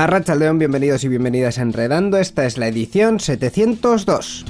A Racha León, bienvenidos y bienvenidas a Enredando. Esta es la edición 702.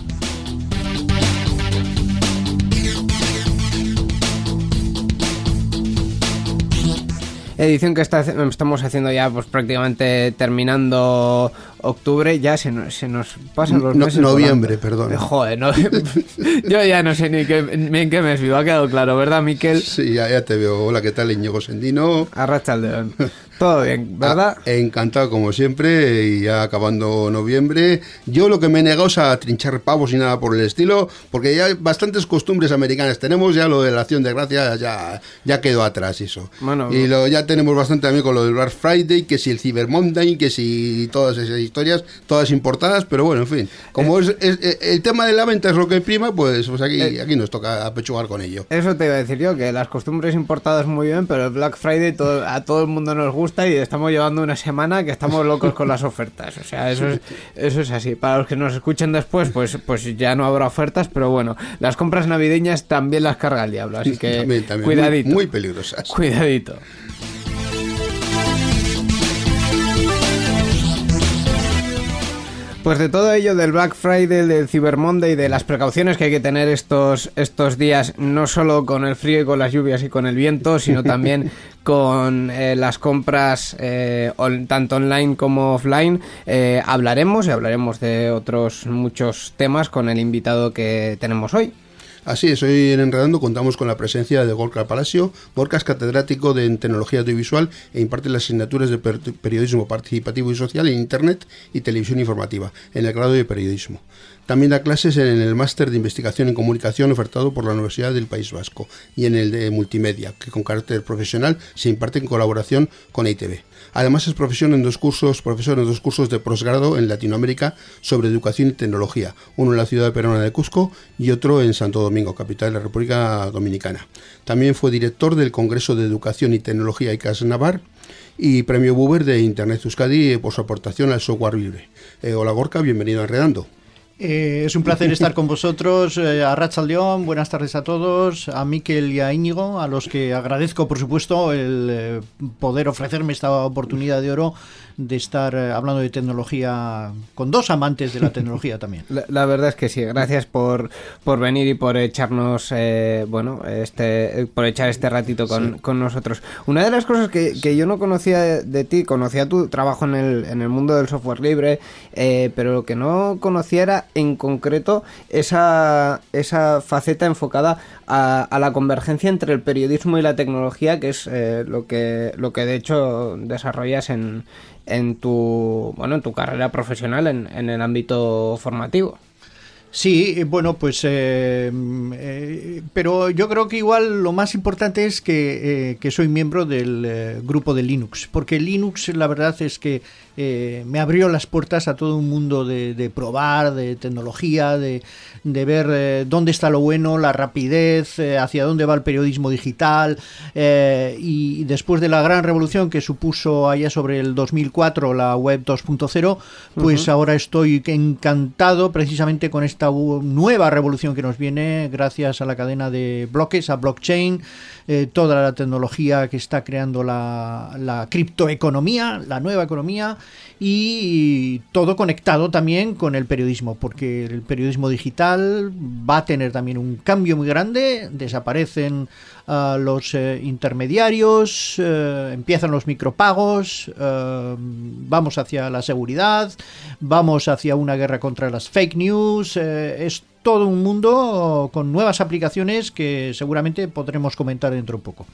Edición que está, estamos haciendo ya pues prácticamente terminando octubre, ya se nos, se nos pasan los No- meses. noviembre, volando. perdón. Joder, no- yo ya no sé ni, qué, ni en qué mes vivo, ha quedado claro, ¿verdad, Miquel? Sí, ya, ya te veo. Hola, ¿qué tal, Íñigo Sendino? A Racha León. Todo bien, ¿verdad? Ah, encantado como siempre y ya acabando noviembre. Yo lo que me he negado es a trinchar pavos y nada por el estilo, porque ya bastantes costumbres americanas tenemos, ya lo de la acción de gracias ya, ya quedó atrás eso. Bueno, y lo, ya tenemos bastante también con lo del Black Friday, que si el Cyber Monday, que si todas esas historias, todas importadas, pero bueno, en fin, como es, es- eh, el tema de la venta es lo que prima, pues, pues aquí, Eh. aquí nos toca apechugar con ello. Eso te iba a decir yo, que las costumbres importadas muy bien, pero el Black Friday todo- a todo el mundo nos gusta y estamos llevando una semana que estamos locos con las ofertas. O sea, eso es, eso es así. Para los que nos escuchen después, pues, pues ya no habrá ofertas, pero bueno, las compras navideñas también las carga el diablo, así que También, también, cuidadito. Muy, muy peligrosas. Cuidadito. Pues de todo ello, del Black Friday, del Cyber Monday, de las precauciones que hay que tener estos, estos días, no solo con el frío y con las lluvias y con el viento, sino también con eh, las compras eh, on- tanto online como offline, eh, hablaremos y hablaremos de otros muchos temas con el invitado que tenemos hoy. Así es, hoy en Enredando contamos con la presencia de Gorka Palacio. Gorka es catedrático de tecnología audiovisual e imparte las asignaturas de per- periodismo participativo y social en Internet y televisión informativa, en el grado de periodismo. También da clases en el máster de investigación en comunicación ofertado por la Universidad del País Vasco y en el de multimedia, que con carácter profesional se imparte en colaboración con ITV. Además es profesor en dos cursos, profesor en dos cursos de posgrado en Latinoamérica sobre educación y tecnología, uno en la ciudad peruana de Cusco y otro en Santo Domingo, capital de la República Dominicana. También fue director del Congreso de Educación y Tecnología ICAS Navar y premio Buber de Internet Euskadi por su aportación al software libre. Eh, hola Gorka, bienvenido a Enredando. Eh, es un placer estar con vosotros, eh, a Racha León, buenas tardes a todos, a Miquel y a Íñigo, a los que agradezco, por supuesto, el eh, poder ofrecerme esta oportunidad de oro de estar eh, hablando de tecnología con dos amantes de la tecnología también. La, la verdad es que sí, gracias por, por venir y por echarnos, eh, bueno, este, por echar este ratito con, con nosotros. Una de las cosas que, que yo no conocía de, de ti, conocía tu trabajo en el, en el mundo del software libre, eh, pero lo que no conocía era en concreto esa, esa faceta enfocada a, la convergencia entre el periodismo y la tecnología, que es eh, lo que lo que de hecho desarrollas en, en tu bueno en tu carrera profesional en, en el ámbito formativo. Sí, eh, bueno, pues, eh, pero yo creo que igual lo más importante es que, que soy miembro del grupo de Linux, porque Linux la verdad es que eh, me abrió las puertas a todo un mundo de, de probar, de tecnología, de, de ver eh, dónde está lo bueno, la rapidez, eh, hacia dónde va el periodismo digital, y después de la gran revolución que supuso allá sobre el 2004 la web 2.0, pues ahora estoy encantado precisamente con esta nueva revolución que nos viene gracias a la cadena de bloques, a blockchain, toda la tecnología que está creando la, la criptoeconomía, la nueva economía y todo conectado también con el periodismo, porque el periodismo digital va a tener también un cambio muy grande, desaparecen ah, los eh, intermediarios, eh, empiezan los micropagos, eh, vamos hacia la seguridad, vamos hacia una guerra contra las fake news, eh, es todo un mundo con nuevas aplicaciones que seguramente podremos comentar dentro de poco.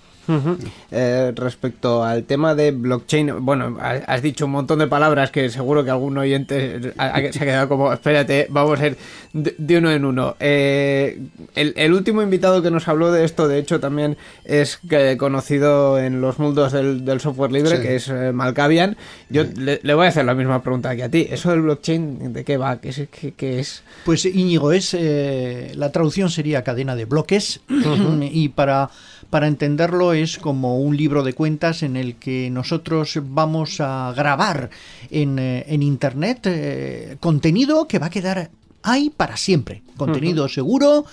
Eh, respecto al tema de blockchain, bueno, ha- has dicho un montón de palabras que seguro que algún oyente ha- ha- se ha quedado como, espérate, vamos a ir de, de uno en uno. Eh, el, el último invitado que nos habló de esto, de hecho, también es que- conocido en los mundos del, del software libre, Sí. que es eh, Malkavian. Yo le, le voy a hacer la misma pregunta que a ti. ¿Eso del blockchain de qué va? ¿Qué es? qué- qué es? Pues Íñigo, es eh, la traducción sería cadena de bloques y para, para entenderlo es como un libro de cuentas en el que nosotros vamos a grabar en, eh, en Internet eh, contenido que va a quedar ahí para siempre. Contenido seguro,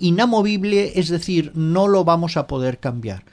inamovible, es decir, no lo vamos a poder cambiar.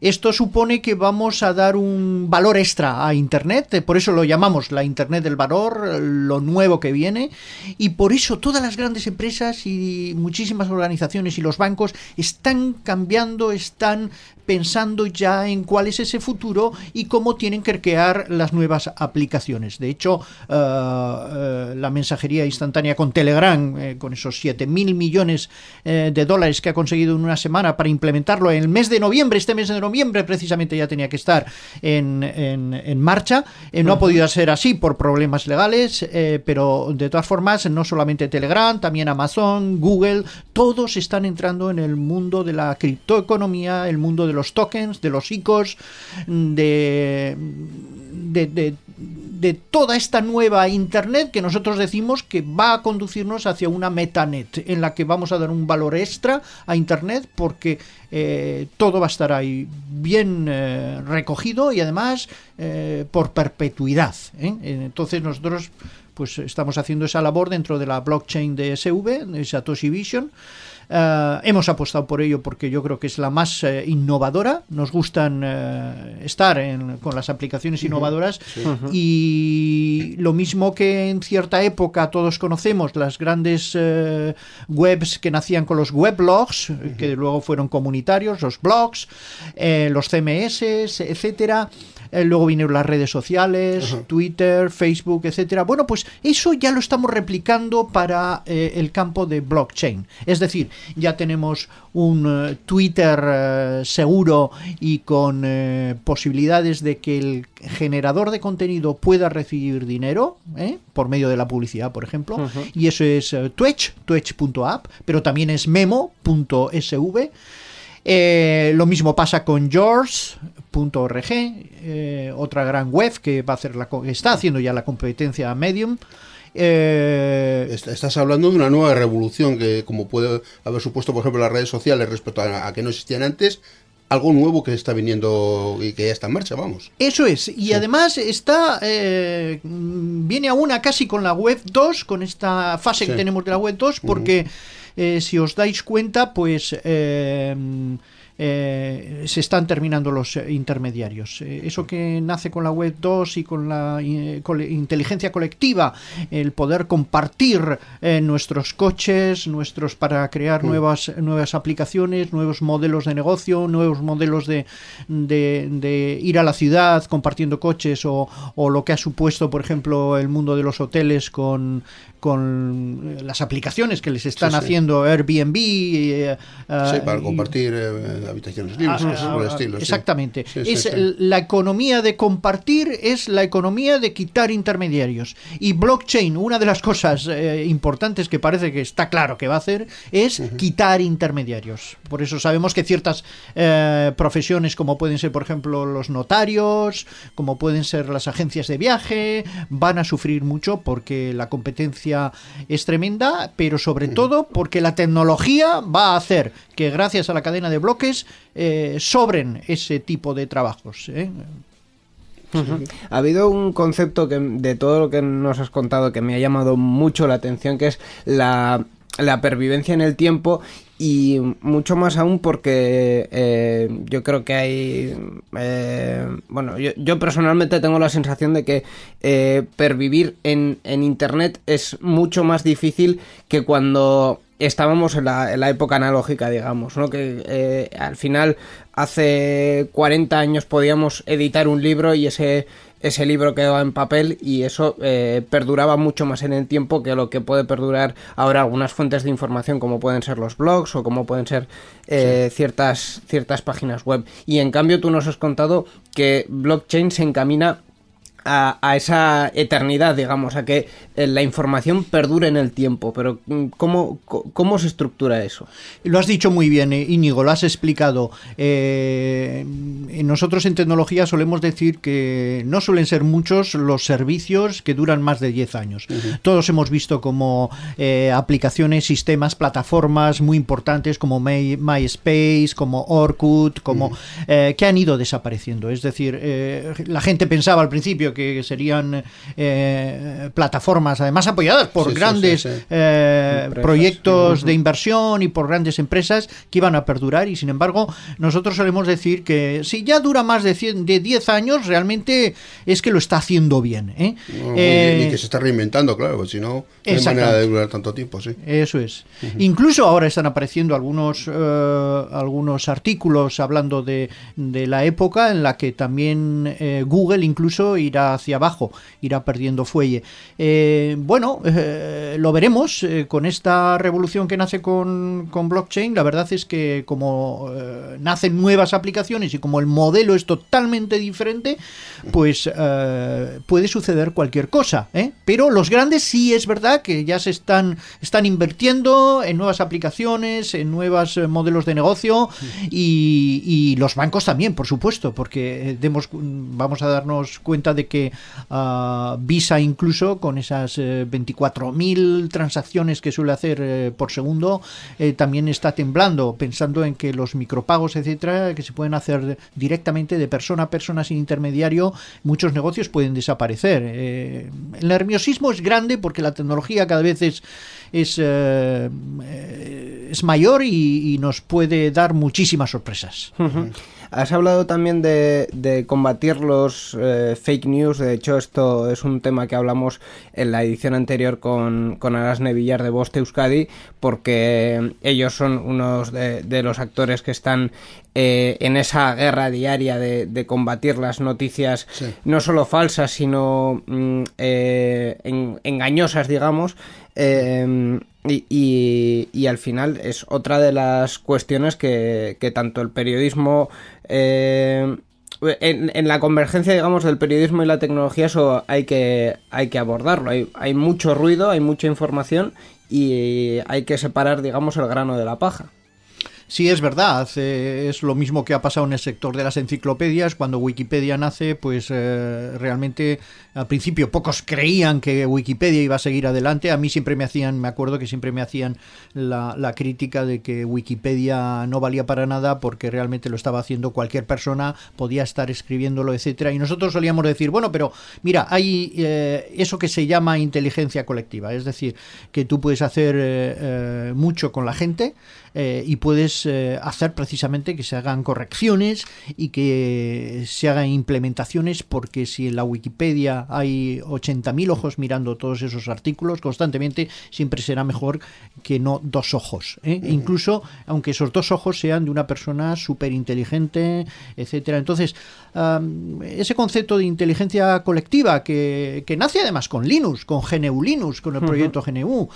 Esto supone que vamos a dar un valor extra a Internet, eh, por eso lo llamamos la Internet del valor, eh, lo nuevo que viene, y por eso todas las grandes empresas y muchísimas organizaciones y los bancos están cambiando, están pensando ya en cuál es ese futuro y cómo tienen que crear las nuevas aplicaciones. De hecho, eh, la mensajería instantánea con Telegram, con esos 7.000 millones eh, de dólares que ha conseguido en una semana para implementarlo en el mes de noviembre, este mes de noviembre precisamente ya tenía que estar en, en- en marcha. Eh, no ha podido ser así por problemas legales, eh, pero de todas formas, no solamente Telegram, también Amazon, Google, todos están entrando en el mundo de la criptoeconomía, el mundo de los tokens, de los ICOs, de, de, de- de toda esta nueva Internet que nosotros decimos que va a conducirnos hacia una metanet, en la que vamos a dar un valor extra a Internet porque eh, todo va a estar ahí bien eh, recogido y además eh, por perpetuidad. Entonces nosotros pues estamos haciendo esa labor dentro de la blockchain de SV, de Satoshi Vision. Eh, hemos apostado por ello porque yo creo que es la más eh, innovadora. Nos gustan eh, estar en- con las aplicaciones innovadoras y lo mismo que en cierta época todos conocemos las grandes eh, webs que nacían con los weblogs, que luego fueron comunitarios, los blogs, los CMS, etcétera. Eh, luego vinieron las redes sociales, Twitter, Facebook, etcétera. Bueno, pues eso ya lo estamos replicando para eh, el campo de blockchain. Es decir, ya tenemos un eh, Twitter seguro y con posibilidades de que el generador de contenido pueda recibir dinero por medio de la publicidad, por ejemplo. Y eso es Twitch, twitch.app, pero también es memo.sv. Eh, lo mismo pasa con George.org, eh, otra gran web que va a hacer la está haciendo ya la competencia a Medium. Eh, Est- Estás hablando de una nueva revolución que, como puede haber supuesto, por ejemplo, las redes sociales respecto a, a que no existían antes, algo nuevo que está viniendo y que ya está en marcha, vamos. Eso es, y además está eh, viene a una casi con la web 2, con esta fase que tenemos de la web 2, porque eh, si os dais cuenta, pues eh, eh, se están terminando los eh, intermediarios. Eso que nace con la web 2 y con la inteligencia colectiva, el poder compartir nuestros coches, nuestros para crear nuevas nuevas aplicaciones, nuevos modelos de negocio, nuevos modelos de, de, de ir a la ciudad compartiendo coches o, o lo que ha supuesto, por ejemplo, el mundo de los hoteles con con eh, las aplicaciones que les están Sí, sí. haciendo Airbnb eh, Sí, eh, para y- compartir eh, habitaciones libres, cosas por el estilo. sí. Exactamente. Sí, es la economía de compartir, es la economía de quitar intermediarios. Y blockchain, una de las cosas eh, importantes que parece que está claro que va a hacer es quitar intermediarios. Por eso sabemos que ciertas profesiones, como pueden ser, por ejemplo, los notarios, como pueden ser las agencias de viaje, van a sufrir mucho porque la competencia es tremenda, pero sobre todo porque la tecnología va a hacer que gracias a la cadena de bloques eh, sobren ese tipo de trabajos. ¿eh? Ha habido un concepto que de todo lo que nos has contado que me ha llamado mucho la atención, que es la, la pervivencia en el tiempo y mucho más aún porque eh, yo creo que hay... eh, bueno, yo, yo personalmente tengo la sensación de que eh, pervivir en, en Internet es mucho más difícil que cuando estábamos en la, en la época analógica, digamos, ¿no? Que eh, al final hace 40 años podíamos editar un libro y ese ese libro quedaba en papel y eso eh, perduraba mucho más en el tiempo que lo que puede perdurar ahora algunas fuentes de información como pueden ser los blogs o como pueden ser eh, ciertas, ciertas páginas web. Y en cambio tú nos has contado que blockchain se encamina a, a, esa eternidad, digamos, a que eh, la información perdure en el tiempo. Pero mm, ¿cómo, cómo se estructura eso? Lo has dicho muy bien, eh, Íñigo, lo has explicado. Eh, nosotros en tecnología solemos decir que no suelen ser muchos los servicios que duran más de 10 años. Uh -huh. Todos hemos visto como eh, aplicaciones, sistemas, plataformas muy importantes como My, MySpace, como Orkut, como uh -huh. que han ido desapareciendo. Es decir, la gente pensaba al principio que serían eh, plataformas, además apoyadas por sí, grandes sí, sí, eh, proyectos de inversión y por grandes empresas que iban a perdurar y sin embargo nosotros solemos decir que si ya dura más de, 100, de 10 años realmente es que lo está haciendo bien. ¿eh? Bien y que se está reinventando, claro, pues si no, no hay manera de durar tanto tiempo. Sí. Eso es. Uh -huh. Incluso ahora están apareciendo algunos, algunos artículos hablando de, de, la época en la que también Google incluso irá hacia abajo, irá perdiendo fuelle. Eh, bueno, eh, lo veremos eh, con esta revolución que nace con, con, blockchain. La verdad es que como nacen nuevas aplicaciones y como el modelo es totalmente diferente, pues puede suceder cualquier cosa. Pero los grandes sí es verdad que ya se están, están invirtiendo en nuevas aplicaciones, en nuevos modelos de negocio y, y, los bancos también, por supuesto, porque demos, vamos a darnos cuenta de que uh, Visa incluso con esas eh, 24.000 transacciones que suele hacer eh, por segundo eh, también está temblando pensando en que los micropagos etcétera que se pueden hacer directamente de persona a persona sin intermediario muchos negocios pueden desaparecer eh, el nerviosismo es grande porque la tecnología cada vez es es, es mayor y, nos puede dar muchísimas sorpresas. Uh. Has hablado también de, de combatir los eh, fake news. De hecho, esto es un tema que hablamos en la edición anterior con, con Arasne Villar de Boste Euskadi, porque ellos son unos de, de los actores que están eh, en esa guerra diaria de, de combatir las noticias sí. no solo falsas, sino mm, eh, en, engañosas, digamos. Eh, y, y, y, al final es otra de las cuestiones que, que tanto el periodismo eh, en, en, la convergencia digamos del periodismo y la tecnología eso hay que hay que abordarlo. Hay, hay mucho ruido hay mucha información y hay que separar digamos el grano de la paja Sí, es verdad. Eh, es lo mismo que ha pasado en el sector de las enciclopedias. Cuando Wikipedia nace, pues eh, realmente al principio pocos creían que Wikipedia iba a seguir adelante. A mí siempre me hacían, me acuerdo que siempre me hacían la, la crítica de que Wikipedia no valía para nada porque realmente lo estaba haciendo cualquier persona, podía estar escribiéndolo, etcétera. Y nosotros solíamos decir, bueno, pero mira, hay eh, eso que se llama inteligencia colectiva, es decir, que tú puedes hacer eh, mucho con la gente eh, y puedes eh, hacer precisamente que se hagan correcciones y que se hagan implementaciones porque si en la Wikipedia hay 80.000 ojos mirando todos esos artículos constantemente siempre será mejor que no dos ojos ¿eh? incluso aunque esos dos ojos sean de una persona súper inteligente etcétera entonces um, ese concepto de inteligencia colectiva que, que, nace además con Linux con GNU Linux con el proyecto uh -huh. GNU uh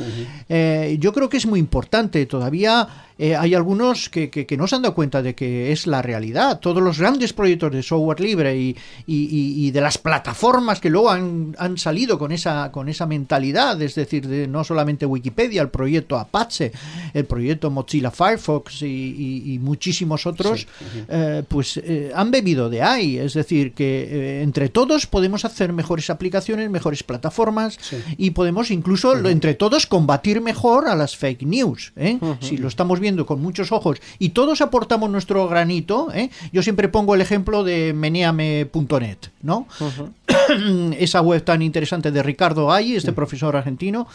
-huh. yo creo que es muy importante todavía eh, hay algunos que, que, que, no se han dado cuenta de que es la realidad. Todos los grandes proyectos de software libre y, y, y de las plataformas que luego han, han, salido con esa, con esa mentalidad, es decir, de no solamente Wikipedia, el proyecto Apache, el proyecto Mozilla Firefox y, muchísimos otros, sí. uh -huh. eh, pues eh, han bebido de ahí. Es decir, que eh, entre todos podemos hacer mejores aplicaciones, mejores plataformas sí. y podemos incluso uh -huh. entre todos combatir mejor a las fake news. Uh -huh. Si lo estamos viendo con muchos ojos y todos aportamos nuestro granito. ¿eh? Yo siempre pongo el ejemplo de meneame.net, ¿no? Uh -huh. Esa web tan interesante de Ricardo Ay, este uh -huh. profesor argentino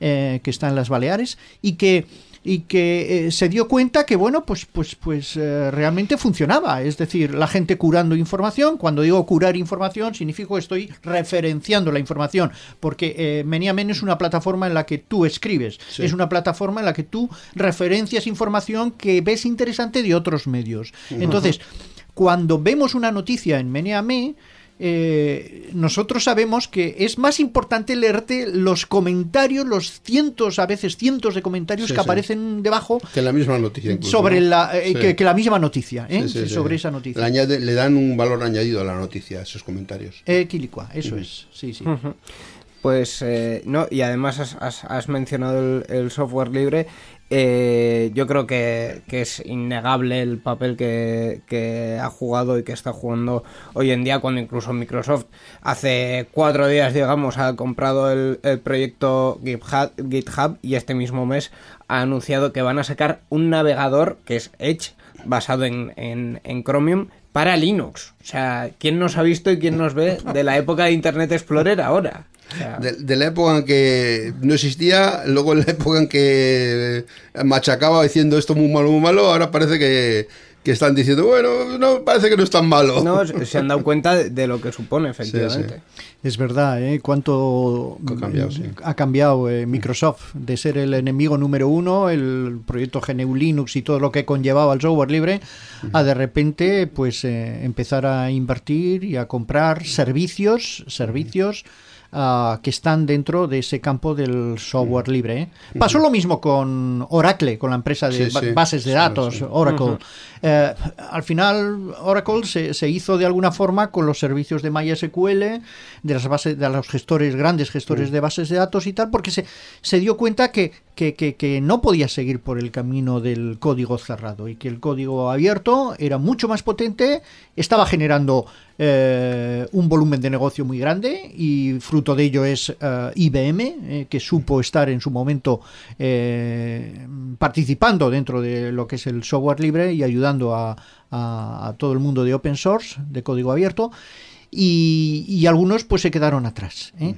eh, que está en las Baleares y que y que eh, se dio cuenta que bueno pues pues pues eh, realmente funcionaba. Es decir la gente curando información cuando digo curar información significa que estoy referenciando la información porque eh, Meniamen es una plataforma en la que tú escribes. Sí. es una plataforma en la que tú referencias información que ves interesante de otros medios. Entonces cuando vemos una noticia en Meneame eh, nosotros sabemos que es más importante leerte los comentarios, los cientos, a veces cientos de comentarios Sí, que sí. aparecen debajo Que la misma noticia incluso, sobre ¿no? la eh, Sí. que, que la misma noticia, ¿eh? Sí, sí, sí. sobre esa noticia. Le, añade- le dan un valor añadido a la noticia, esos comentarios. Eh, Quilicua, eso es, sí, sí. Pues eh, no, y además has, has- has mencionado el, el software libre. Eh, yo creo que, que es innegable el papel que, que ha jugado y que está jugando hoy en día, cuando incluso Microsoft hace cuatro días, digamos, ha comprado el, el proyecto GitHub, GitHub y este mismo mes ha anunciado que van a sacar un navegador que es Edge, basado en, en, en Chromium, para Linux. O sea, ¿quién nos ha visto y quién nos ve de la época de Internet Explorer ahora? De, de la época en que no existía, luego en la época en que machacaba diciendo esto muy malo, muy malo, ahora parece que, que están diciendo, bueno, no, parece que no es tan malo. no, se han dado cuenta de- lo que supone, efectivamente. Es verdad, ¿eh? Cuánto Ha cambiado, sí. ha cambiado eh, Microsoft de ser el enemigo número uno, el proyecto GNU Linux y todo lo que conllevaba el software libre, a de repente pues eh, empezar a invertir y a comprar servicios, servicios ah, que están dentro de ese campo del software libre. ¿eh? Pasó lo mismo con Oracle, con la empresa de Sí, ba- sí. bases de datos, sí. Oracle. Eh, al final, Oracle se, se hizo de alguna forma con los servicios de MySQL, de las bases, de los gestores, grandes gestores de bases de datos y tal, porque se, se dio cuenta que, que, que- que no podía seguir por el camino del código cerrado y que el código abierto era mucho más potente, estaba generando eh, un volumen de negocio muy grande y fruto de ello es eh, IBM, eh, que supo estar en su momento participando dentro de lo que es el software libre y ayudando a, a- a todo el mundo de open source, de código abierto, y, y algunos pues se quedaron atrás. ¿eh?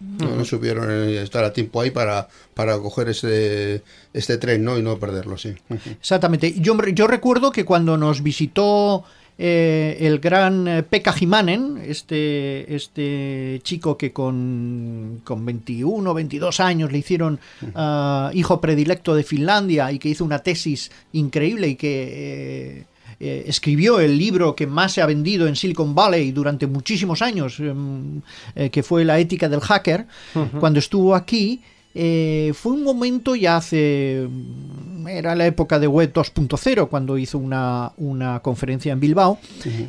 No, no supieron estar a tiempo ahí para, para coger este, este tren ¿no? y no perderlo, sí. Exactamente. Yo, yo recuerdo que cuando nos visitó eh, el gran eh, Pekka Himanen, este, este chico que con, con 21, 22 años le hicieron ah, hijo predilecto de Finlandia y que hizo una tesis increíble y que... eh, eh, escribió el libro que más se ha vendido en Silicon Valley durante muchísimos años, em, eh, que fue La ética del hacker, cuando estuvo aquí, eh, fue un momento ya hace... Era la época de Web 2.0 cuando hizo una, una conferencia en Bilbao.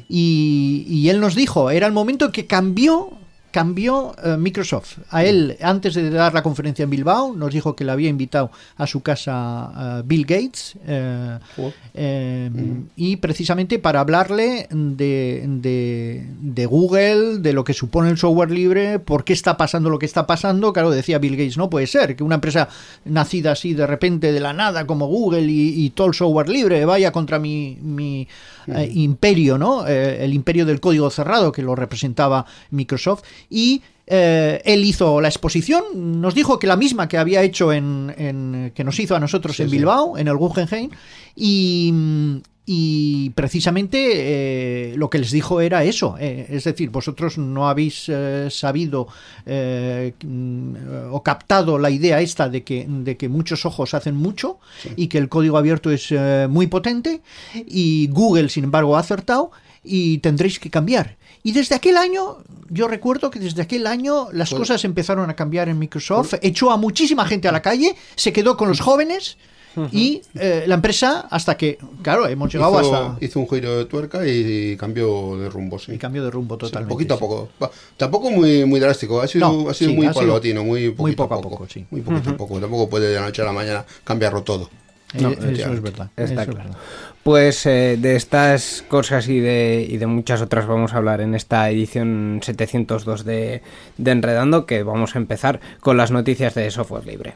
Y, y él nos dijo, era el momento en que cambió cambió eh, Microsoft. A él, antes de dar la conferencia en Bilbao, nos dijo que le había invitado a su casa eh, Bill Gates eh, Jo. eh, y precisamente para hablarle de, de- de Google, de lo que supone el software libre, por qué está pasando lo que está pasando. Claro, decía Bill Gates, no puede ser que una empresa nacida así de repente de la nada como Google y, y todo el software libre vaya contra mi, mi, eh, imperio, ¿no? Eh, el imperio del código cerrado que lo representaba Microsoft y eh, él hizo la exposición, nos dijo que la misma que había hecho en, en- que nos hizo a nosotros Sí, en sí. Bilbao, en el Guggenheim, y, y precisamente eh, lo que les dijo era eso, eh, es decir, vosotros no habéis eh, sabido mm, o captado la idea esta de que, de que muchos ojos hacen mucho y que el código abierto es muy potente y Google, sin embargo, ha acertado y tendréis que cambiar. Y desde aquel año, yo recuerdo que desde aquel año las Pues- cosas empezaron a cambiar en Microsoft, echó a muchísima gente a la calle, se quedó con los jóvenes y eh, la empresa hasta que, claro, hemos llegado hizo, hasta... hizo un giro de tuerca y, cambió de rumbo, sí. Y cambio de rumbo Sí, totalmente. poquito a sí. poco. Va, Tampoco muy, muy drástico, ha sido, No, ha sido sí, muy ha sido paulatino, muy poquito muy poco a a poco. poco, sí. Muy poquito a poco. Tampoco puede de la noche a la mañana cambiarlo todo. Eh, No, eso es verdad. Está eso es claro. verdad. Pues eh, de estas cosas y de, y de muchas otras vamos a hablar en esta edición 702 de, de Enredando, que vamos a empezar con las noticias de software libre.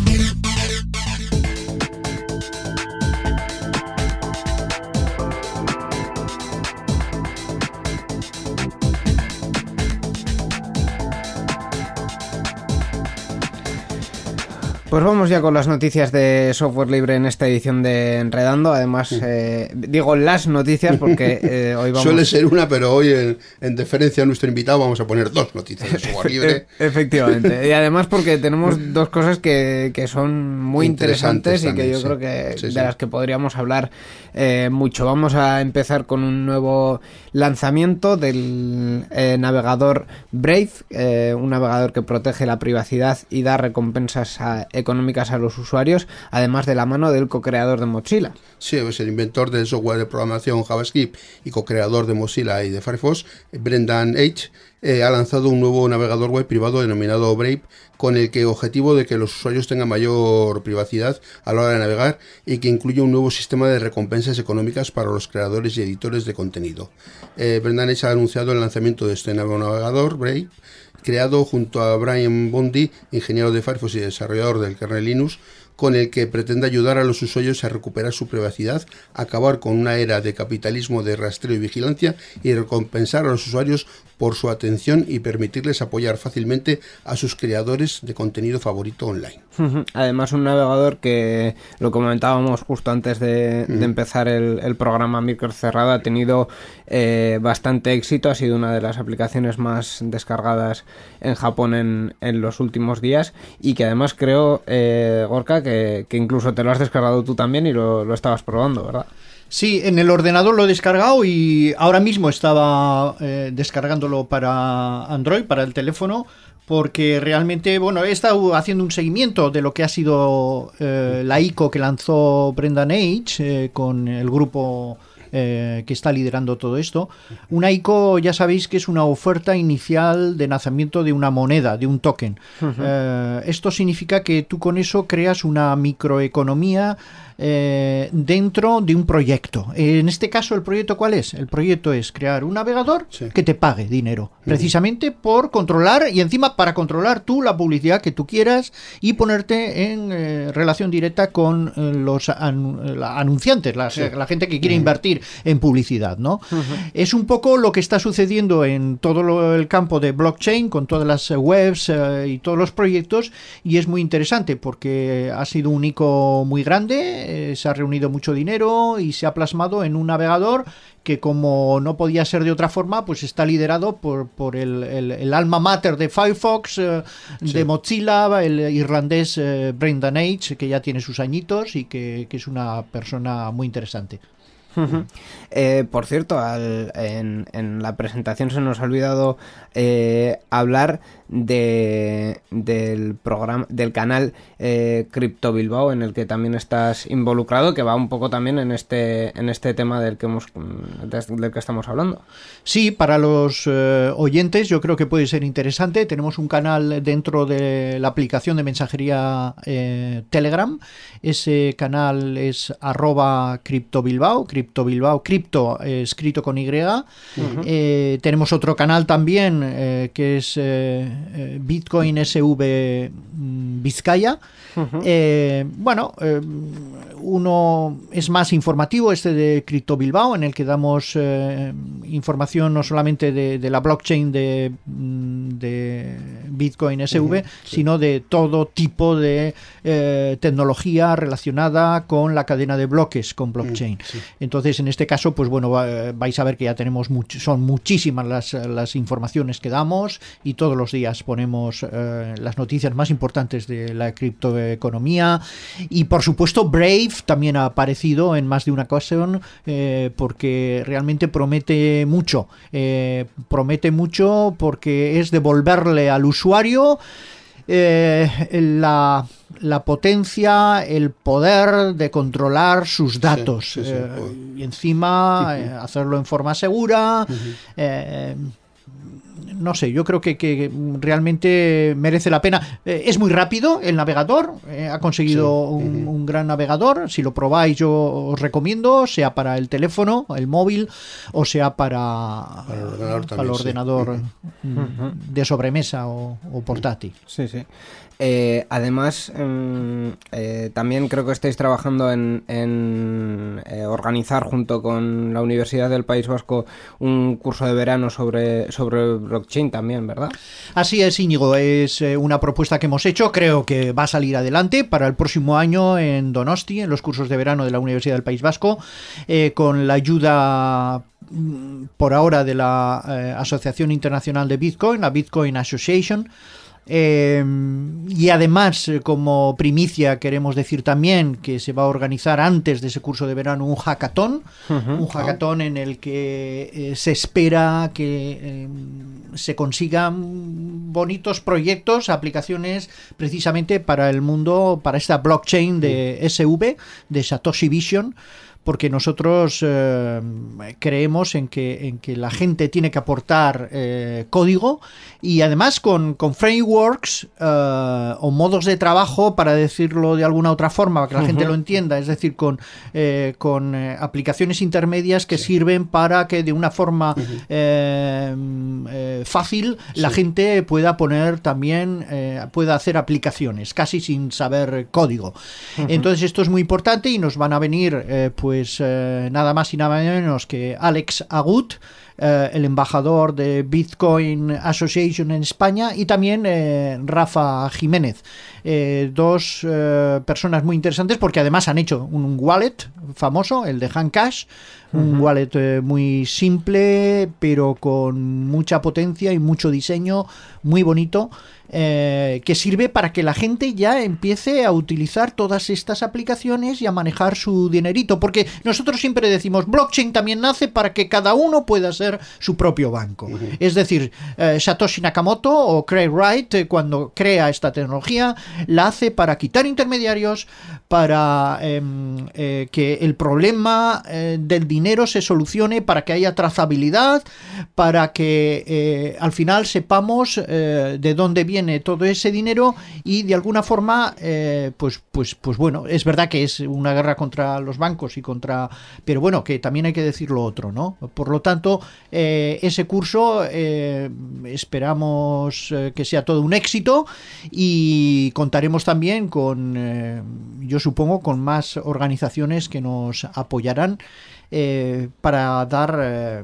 Pues vamos ya con las noticias de software libre en esta edición de Enredando. Además, eh, digo las noticias porque eh, hoy vamos... Suele ser una, pero hoy en, en, deferencia a nuestro invitado vamos a poner dos noticias de software libre. Efectivamente. Y además porque tenemos dos cosas que, que son muy interesantes, y que yo sí. creo que Sí, de sí. las que podríamos hablar eh, mucho. Vamos a empezar con un nuevo lanzamiento del eh, navegador Brave, eh, un navegador que protege la privacidad y da recompensas a- económicas a los usuarios, además de la mano del co-creador de Mozilla. Sí, es el inventor del software de programación JavaScript y co-creador de Mozilla y de Firefox, Brendan H., eh, ha lanzado un nuevo navegador web privado denominado Brave, con el que objetivo de que los usuarios tengan mayor privacidad a la hora de navegar y que incluye un nuevo sistema de recompensas económicas para los creadores y editores de contenido. Eh, Brendan H. ha anunciado el lanzamiento de este nuevo navegador Brave, creado junto a Brian Bondi, ingeniero de Firefox y desarrollador del kernel Linux, con el que pretende ayudar a los usuarios a recuperar su privacidad, acabar con una era de capitalismo de rastreo y vigilancia y recompensar a los usuarios por su atención y permitirles apoyar fácilmente a sus creadores de contenido favorito online. Además, un navegador que lo comentábamos justo antes de, de empezar el, el programa micro cerrado ha tenido eh, bastante éxito, ha sido una de las aplicaciones más descargadas en Japón en, en los últimos días y que además creo, eh, Gorka, que, que incluso te lo has descargado tú también y lo, lo estabas probando, ¿verdad? Sí, en el ordenador lo he descargado y ahora mismo estaba eh, descargándolo para Android, para el teléfono, porque realmente, bueno, he estado haciendo un seguimiento de lo que ha sido eh, la ICO que lanzó Brendan H. eh, con el grupo eh, que está liderando todo esto. Una ICO, ya sabéis que es una oferta inicial de lanzamiento de una moneda, de un token. Eh, esto significa que tú con eso creas una microeconomía eh, dentro de un proyecto. En este caso, ¿el proyecto cuál es? El proyecto es crear un navegador Sí. que te pague dinero, precisamente por controlar y encima para controlar tú la publicidad que tú quieras y ponerte en eh, relación directa con eh, los la- anunciantes, la, la gente que quiere invertir en publicidad, ¿no? Es un poco lo que está sucediendo en todo lo- el campo de blockchain con todas las webs y todos los proyectos y es muy interesante porque ha sido un ico muy grande, eh, se ha reunido mucho dinero y se ha plasmado en un navegador que como no podía ser de otra forma, pues está liderado por, por el, el- el alma mater de Firefox, eh, de Mozilla, el irlandés eh, Brendan H., que ya tiene sus añitos y que, que es una persona muy interesante. Eh, por cierto, en, la presentación se nos ha olvidado eh, hablar de, del programa, del canal eh, Crypto Bilbao, en el que también estás involucrado, que va un poco también en este, en este tema del que hemos, del que estamos hablando. Sí, para los eh, oyentes yo creo que puede ser interesante. Tenemos un canal dentro de la aplicación de mensajería Telegram. Ese canal es arroba criptobilbao, criptobilbao, cripto eh, escrito con Y. Eh, tenemos otro canal también eh, que es Bitcoin SV mm, Vizcaya. Bueno, uno es más informativo, este de Crypto Bilbao, en el que damos información no solamente de, de la blockchain de, mm, de Bitcoin SV, sino de todo tipo de eh, tecnología relacionada con la cadena de bloques con blockchain. Entonces, en este caso, pues bueno, va- vais a ver que ya tenemos much- son muchísimas las, las informaciones que damos y todos los días ponemos eh, las noticias más importantes de la criptoeconomía. Y por supuesto Brave también ha aparecido en más de una ocasión eh, porque realmente promete mucho promete mucho porque es devolverle al usuario eh, la, la potencia, el poder de controlar sus datos sí, sí. eh, y encima eh, hacerlo en forma segura. No sé, yo creo que, que realmente merece la pena. Eh, es muy rápido el navegador, eh, ha conseguido un, un gran navegador. Si lo probáis, yo os recomiendo, sea para el teléfono, el móvil, o sea para, Para el ordenador para el también, sí. ordenador de sobremesa o, o portátil. Sí, sí. Eh, además, mm, eh, también creo que estáis trabajando en, en, eh, organizar junto con la Universidad del País Vasco un curso de verano sobre, sobre blockchain también, ¿verdad? Así es, Íñigo, es una propuesta que hemos hecho, creo que va a salir adelante para el próximo año en Donosti, en los cursos de verano de la Universidad del País Vasco, con la ayuda mm, por ahora de la Asociación Internacional de Bitcoin, la Bitcoin Association. Eh, y además, eh, como primicia, queremos decir también que se va a organizar antes de ese curso de verano un hackathon, un hackathon en el que eh, se espera que eh, se consigan bonitos proyectos, aplicaciones precisamente para el mundo, para esta blockchain de SV, de Satoshi Vision porque nosotros eh, creemos en que, en que la gente tiene que aportar eh, código y además con, con frameworks eh, o modos de trabajo, para decirlo de alguna otra forma, para que la gente lo entienda, es decir, con, con aplicaciones intermedias que sirven para que de una forma fácil la gente pueda poner también, pueda hacer aplicaciones, casi sin saber código. Entonces esto es muy importante y nos van a venir eh, pues eh, nada más y nada menos que Alex Agut, eh, el embajador de Bitcoin Association en España, y también eh, Rafa Jiménez. Eh, dos personas muy interesantes porque además han hecho un wallet famoso, el de Handcash, un wallet muy simple pero con mucha potencia y mucho diseño, muy bonito. eh, que sirve para que la gente ya empiece a utilizar todas estas aplicaciones y a manejar su dinerito. Porque nosotros siempre decimos, blockchain también nace para que cada uno pueda ser su propio banco. Es decir, eh, Satoshi Nakamoto o Craig Wright, eh, cuando crea esta tecnología, la hace para quitar intermediarios, para em, eh, que el problema del dinero se solucione, para que haya trazabilidad, para que al final sepamos de dónde viene todo ese dinero y de alguna forma, pues, pues, pues bueno, es verdad que es una guerra contra los bancos y contra, pero bueno, que también hay que decir lo otro, ¿no? Por lo tanto, eh, ese curso eh, esperamos eh, que sea todo un éxito y contaremos también con, yo supongo, con más organizaciones que nos apoyarán para dar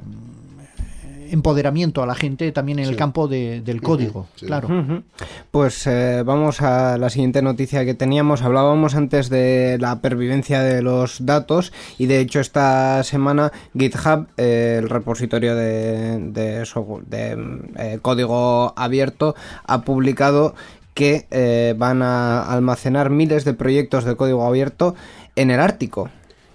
empoderamiento a la gente también en el campo de- del código, sí. claro. Pues eh, vamos a la siguiente noticia que teníamos. Hablábamos antes de la pervivencia de los datos y de hecho esta semana GitHub, eh, el repositorio de, de software- de, mm, eh, código abierto, ha publicado que eh, van a almacenar miles de proyectos de código abierto en el Ártico.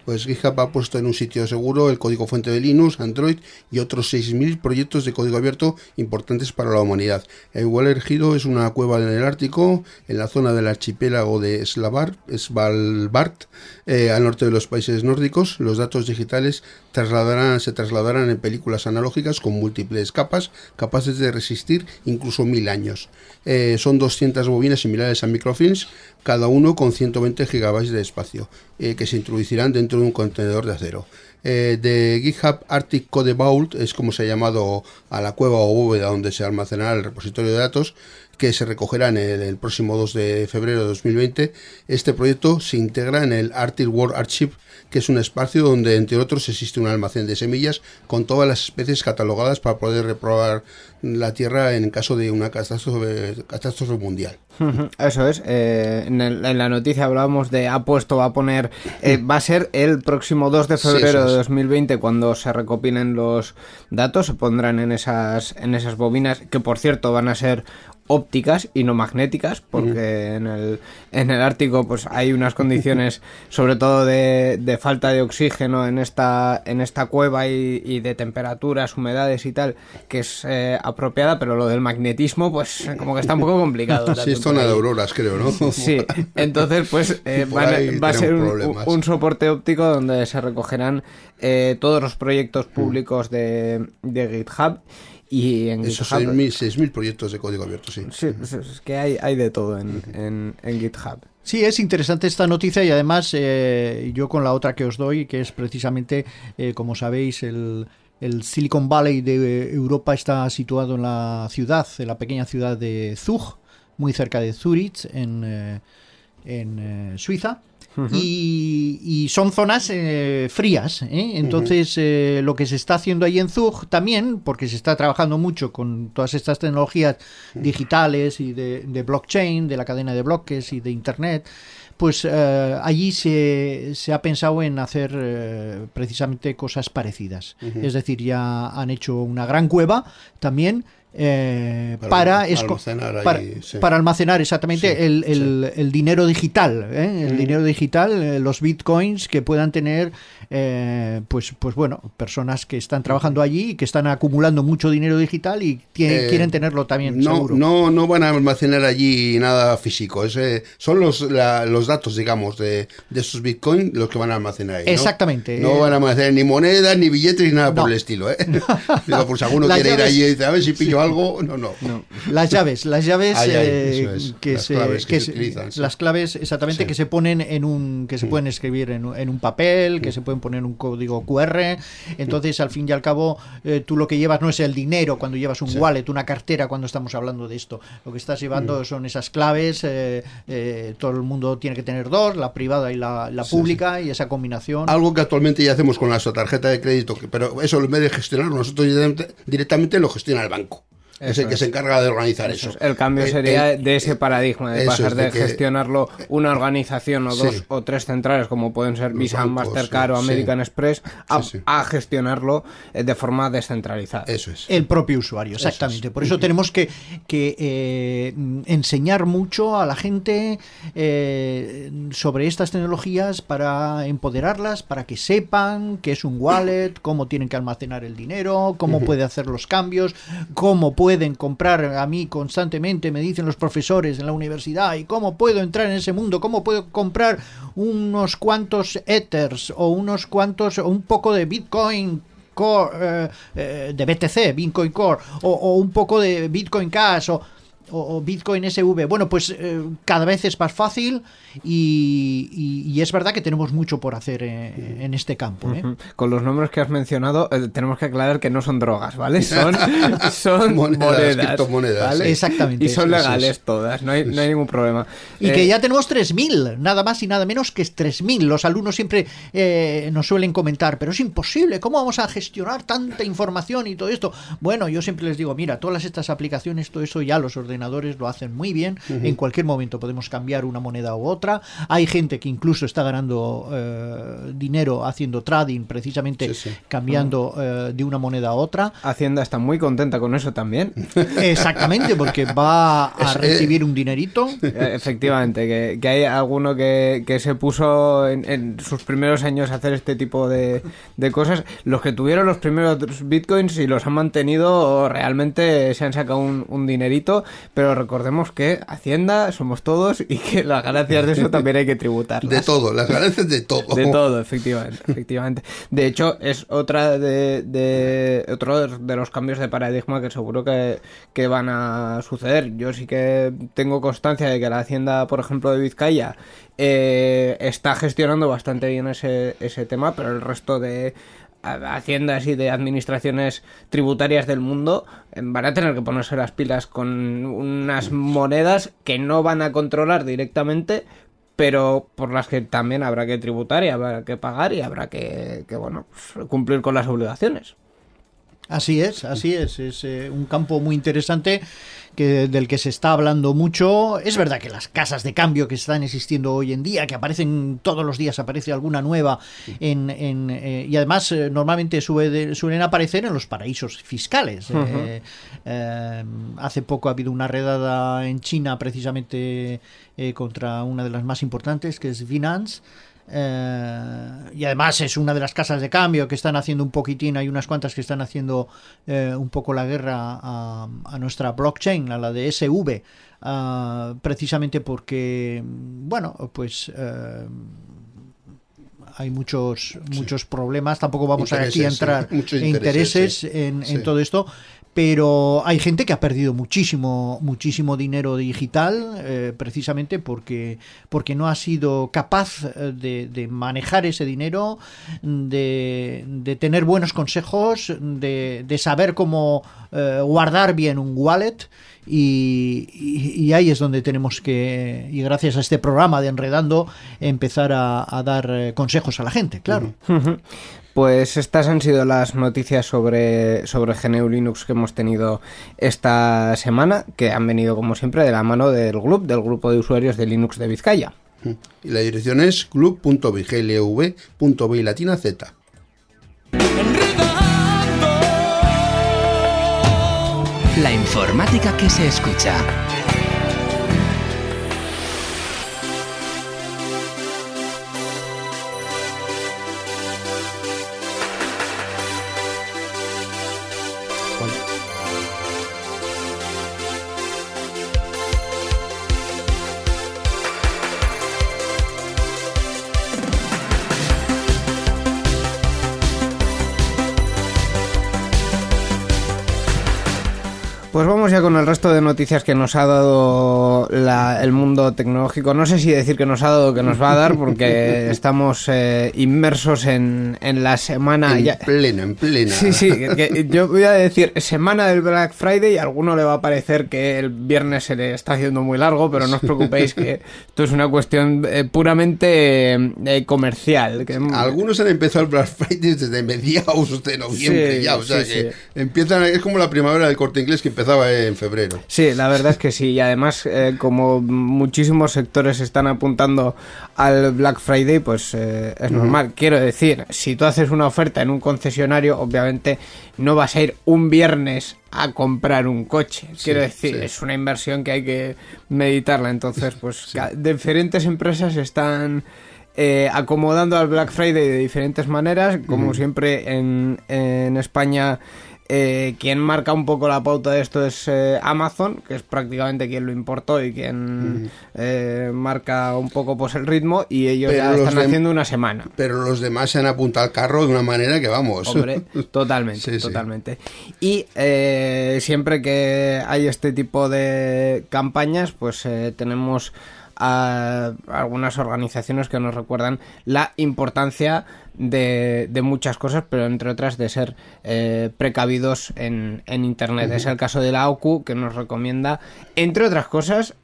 Pues GitHub ha puesto en un sitio seguro el código fuente de Linux, Android y otros 6.000 proyectos de código abierto importantes para la humanidad. El Waller Giro es una cueva en el Ártico, en la zona del archipiélago de Svalbard, eh, al norte de los países nórdicos. Los datos digitales se trasladarán en películas analógicas con múltiples capas, capaces de resistir incluso mil años. Eh, son 200 bobinas similares a microfilms, cada uno con 120 gigabytes de espacio, eh, que se introducirán dentro de un contenedor de acero. Eh, de GitHub Arctic Code Vault es como se ha llamado a la cueva o bóveda donde se almacenará el repositorio de datos que se recogerá en el, el próximo 2 de febrero de 2020. Este proyecto se integra en el Arctic World Archive, que es un espacio donde, entre otros, existe un almacén de semillas con todas las especies catalogadas para poder reprobar la Tierra en caso de una catástrofe, catástrofe mundial. Eso es. eh, en, el- en la noticia hablábamos de ha puesto, va a poner. eh, va a ser el próximo 2 de Sí, febrero es. de 2020 cuando se recopilen los datos. Se pondrán en esas, en esas bobinas que, por cierto, van a ser ópticas y no magnéticas porque en el en el Ártico pues hay unas condiciones sobre todo de, de falta de oxígeno en esta en esta cueva y, y de temperaturas humedades y tal que es eh, apropiada pero lo del magnetismo pues como que está un poco complicado Sí, es zona de auroras, creo, ¿no? Sí, entonces pues eh, van va a ser un, un soporte óptico donde se recogerán eh, todos los proyectos públicos de, de GitHub y en Esos GitHub. 6.000 6.000 proyectos de código abierto, sí. Sí, es, es que hay, hay de todo en, en- en GitHub. Sí, es interesante esta noticia y además eh, yo con la otra que os doy, que es precisamente, eh, como sabéis, el, el Silicon Valley de Europa está situado en la ciudad, en la pequeña ciudad de Zug, muy cerca de Zurich, en, eh, en y, y son zonas eh, frías. ¿eh? Entonces, eh, lo que se está haciendo ahí en Zug también, porque se está trabajando mucho con todas estas tecnologías digitales y de, de blockchain, de la cadena de bloques y de Internet, pues eh, allí se, se ha pensado en hacer eh, precisamente cosas parecidas. Es decir, ya han hecho una gran cueva también. Eh, Para para, almacenar ahí, para, sí. para almacenar exactamente Sí, el, el- el dinero digital, ¿eh? el dinero digital, eh, los bitcoins que puedan tener, eh, pues, pues bueno, personas que están trabajando allí y que están acumulando mucho dinero digital y tie- Eh, quieren tenerlo también No, seguro. no, no van a almacenar allí nada físico. Es, eh, son los, la- los datos, digamos, de, de esos bitcoins los que van a almacenar ahí. ¿no? Exactamente. No, van a almacenar ni monedas, ni billetes, ni nada No. por el estilo. Digo, por si alguno quiere ir allí y dice, a ver si pillo algo. No, no. Las llaves, las llaves Ay, ay, eh, es, que las se, claves que que se utilizan, sí. las claves exactamente Sí. Mm. que se ponen en un que se pueden escribir en, un- en un papel, que se pueden poner en un código QR. Entonces, al fin y al cabo, eh, tú lo que llevas no es el dinero cuando llevas un wallet, una cartera cuando estamos hablando de esto. Lo que estás llevando Mm. son esas claves. eh, eh, todo el mundo tiene que tener dos, la privada y la, la pública y esa combinación. Algo que actualmente ya hacemos con la tarjeta de crédito, pero eso en vez de gestionarlo nosotros directamente, directamente lo gestiona el banco. Es el que es. se encarga de organizar Eso eso. es. El cambio Eh, sería eh, de ese paradigma, de pasar de, de que- gestionarlo una organización o Sí. dos o tres centrales, como pueden ser Los Visa, bancos, Mastercard o sí. American Express, a, Sí, sí. a gestionarlo eh, de forma descentralizada. Eso es. El propio usuario, exactamente. Por eso tenemos que, que, eh, enseñar mucho a la gente eh, sobre estas tecnologías para empoderarlas, para que sepan qué es un wallet, cómo tienen que almacenar el dinero, cómo puede hacer los cambios, cómo pueden comprar a mí constantemente, me dicen los profesores en la universidad, y cómo puedo entrar en ese mundo, cómo puedo comprar unos cuantos Ethers o unos cuantos, un poco de Bitcoin Core, eh, eh, de BTC, Bitcoin Core, o, o un poco de Bitcoin Cash, o, o- o Bitcoin SV. Bueno, pues eh, cada vez es más fácil y, y- y es verdad que tenemos mucho por hacer eh, en este campo. ¿eh? Con los nombres que has mencionado, eh, tenemos que aclarar que no son drogas, ¿vale? Son, son Monedas, monedas. criptomonedas, ¿vale? sí. Exactamente, Y son eso es. legales todas, no hay, no hay ningún problema. Y Eh, que ya tenemos 3.000, nada más y nada menos que 3.000. Los alumnos siempre eh, nos suelen comentar, pero es imposible, ¿cómo vamos a gestionar tanta información y todo esto? Bueno, yo siempre les digo, mira, todas estas aplicaciones, todo eso ya los ordenadores lo hacen muy bien. En cualquier momento podemos cambiar una moneda u otra. Hay gente que incluso está ganando eh, dinero haciendo trading, precisamente Sí, sí. cambiando eh, de una moneda a otra. Hacienda está muy contenta con eso también. Exactamente, porque va a eh, recibir un dinerito. Efectivamente, que, que hay alguno que, que se puso en, en sus primeros años a hacer este tipo de, de cosas. Los que tuvieron los primeros bitcoins y los han mantenido realmente se han sacado un, un dinerito, pero recordemos que Hacienda somos todos y que las ganancias de eso también hay que tributarlas. De todo, las ganancias de todo. De todo, efectivamente, efectivamente. De hecho, es otra de, de- otro de los cambios de paradigma que seguro que, que van a suceder. Yo sí que tengo constancia de que la hacienda, por ejemplo, de Vizcaya eh, está gestionando bastante bien ese, ese tema, pero el resto de haciendas y de administraciones tributarias del mundo eh, van a tener que ponerse las pilas con unas monedas que no van a controlar directamente pero por las que también habrá que tributar y habrá que pagar y habrá que, que, bueno pues, cumplir con las obligaciones Así es, así es. Es eh, un campo muy interesante que, del que se está hablando mucho. Es verdad que las casas de cambio que están existiendo hoy en día, que aparecen todos los días, aparece alguna nueva en, en, eh, y además eh, normalmente sube de- suelen aparecer en los paraísos fiscales. Eh, eh, hace poco ha habido una redada en China precisamente eh, contra una de las más importantes, que es Binance. Eh, y además es una de las casas de cambio que están haciendo un poquitín, hay unas cuantas que están haciendo eh, un poco la guerra a, a nuestra blockchain, a la de SV, ah, precisamente porque, bueno, pues eh, hay muchos muchos problemas. Tampoco vamos a aquí a entrar sí. Intereses, sí. en, todo esto. Pero hay gente que ha perdido muchísimo, muchísimo dinero digital eh, precisamente porque, porque no ha sido capaz eh, de, de manejar ese dinero, de, tener buenos consejos, de, de saber cómo eh, guardar bien un wallet. Y, y- ahí es donde tenemos que, y gracias a este programa de Enredando, empezar a, dar consejos a la gente, claro. Ujú. Pues estas han sido las noticias sobre, sobre GNU Linux que hemos tenido esta semana, que han venido como siempre de la mano del GLUB, del grupo de usuarios de Linux de Vizcaya. Y la dirección es club.viglv.b latina z. La informática que se escucha. Ya con el resto de noticias que nos ha dado la- el mundo tecnológico. No sé si decir que nos ha dado o que nos va a dar, porque estamos eh, inmersos en, en la semana. en ya- plena, en plena. Sí, sí, que- que yo voy a decir semana del Black Friday y a alguno le va a parecer que el viernes se le está haciendo muy largo, pero no os preocupéis que esto es una cuestión eh, puramente eh, comercial. Que, Algunos han empezado el Black Friday desde mediados de noviembre Sí, ya, o sea sí, que sí. empiezan, es como la primavera del corte inglés que empezaba en febrero. Sí, la verdad es que sí. Y además, eh, como muchísimos sectores están apuntando al Black Friday, pues eh, es normal. Quiero decir, si tú haces una oferta en un concesionario, obviamente no vas a ir un viernes a comprar un coche. Quiero decir, sí. es una inversión que hay que meditarla. Entonces, pues diferentes empresas están... eh, acomodando al Black Friday de diferentes maneras, como siempre en, en España eh, quien marca un poco la pauta de esto es eh, Amazon, que es prácticamente quien lo importó y quien eh, marca un poco pues el ritmo y ellos Pero ya están haciendo una semana. Pero los demás se han apuntado al carro de una manera que vamos. Hombre, totalmente, Sí, sí. totalmente. Y eh, siempre que hay este tipo de campañas, pues eh, tenemos a algunas organizaciones que nos recuerdan la importancia de, de muchas cosas, pero entre otras de ser eh, precavidos en, en Internet. Es el caso de la OCU que nos recomienda, entre otras cosas,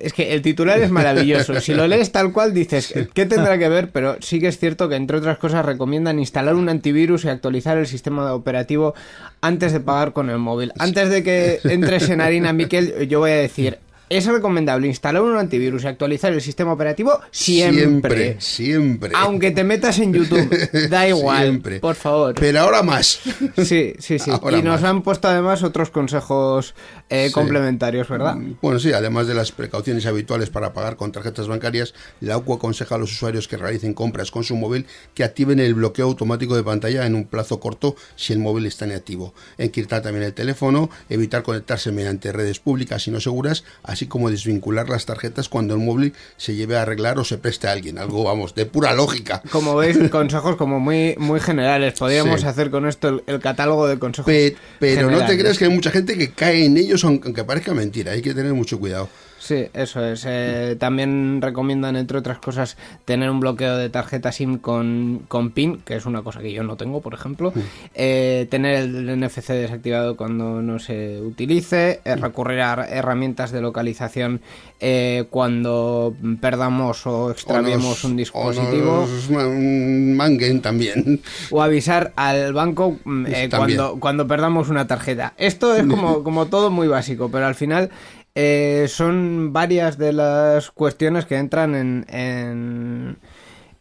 es que el titular es maravilloso. Si lo lees tal cual dices, ¿qué tendrá que ver? Pero sí que es cierto que entre otras cosas recomiendan instalar un antivirus y actualizar el sistema operativo antes de pagar con el móvil. Antes de que entres en harina, Miquel, yo voy a decir... Es recomendable instalar un antivirus y actualizar el sistema operativo siempre. Siempre, siempre. Aunque te metas en YouTube, da igual, Siempre. por favor. Pero ahora más. Sí, sí, sí. Ahora y nos más. han puesto además otros consejos eh, Sí. complementarios, ¿verdad? Bueno, sí, además de las precauciones habituales para pagar con tarjetas bancarias, la UCU aconseja a los usuarios que realicen compras con su móvil que activen el bloqueo automático de pantalla en un plazo corto si el móvil está inactivo. Encriptar también el teléfono, evitar conectarse mediante redes públicas y no seguras, así como desvincular las tarjetas cuando el móvil se lleve a arreglar o se preste a alguien. Algo, vamos, de pura lógica. Como veis, consejos como muy, muy generales. Podríamos Sí. hacer con esto el, el catálogo de consejos. Pe- pero no te creas que hay mucha gente que cae en ellos aunque parezca mentira. Hay que tener mucho cuidado. Sí, eso es. Eh, también recomiendan, entre otras cosas, tener un bloqueo de tarjeta SIM con, con PIN, que es una cosa que yo no tengo, por ejemplo. Eh, tener el NFC desactivado cuando no se utilice. eh, recurrir a herramientas de localización eh, cuando perdamos o extraviemos O nos- un o dispositivo. nos man- manguen también. o avisar al banco mm, eh, cuando, cuando perdamos una tarjeta. Esto es como, como todo muy básico, pero al final eh, son varias de las cuestiones que entran en, en,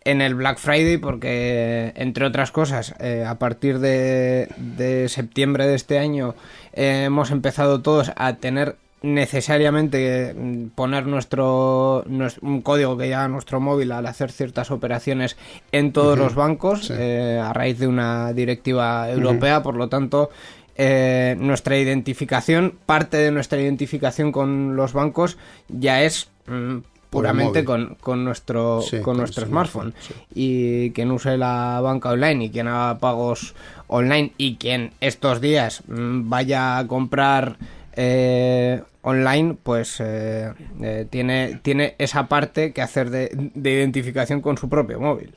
en el Black Friday porque, entre otras cosas, eh, a partir de, de septiembre de este año eh, hemos empezado todos a tener necesariamente mm, poner nuestro, nues- un código que llega a nuestro móvil al hacer ciertas operaciones en todos los bancos sí. eh, a raíz de una directiva europea. Por lo tanto eh, nuestra identificación parte de nuestra identificación con los bancos ya es mm, puramente con, con nuestro, Sí, con nuestro smartphone. Y quien use la banca online y quien haga pagos online y quien estos días mm, vaya a comprar eh, online, pues eh, eh, tiene, tiene esa parte que hacer de, de identificación con su propio móvil.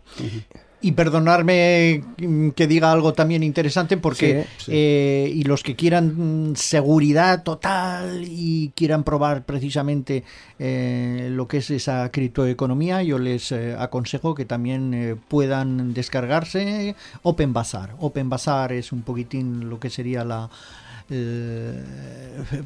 Y perdonarme mm, que diga algo también interesante porque Sí, sí. eh, y los que quieran mm, seguridad total y quieran probar precisamente eh, lo que es esa criptoeconomía, yo les eh, aconsejo que también eh, puedan descargarse Open Bazaar. Open Bazaar es un poquitín lo que sería la eh,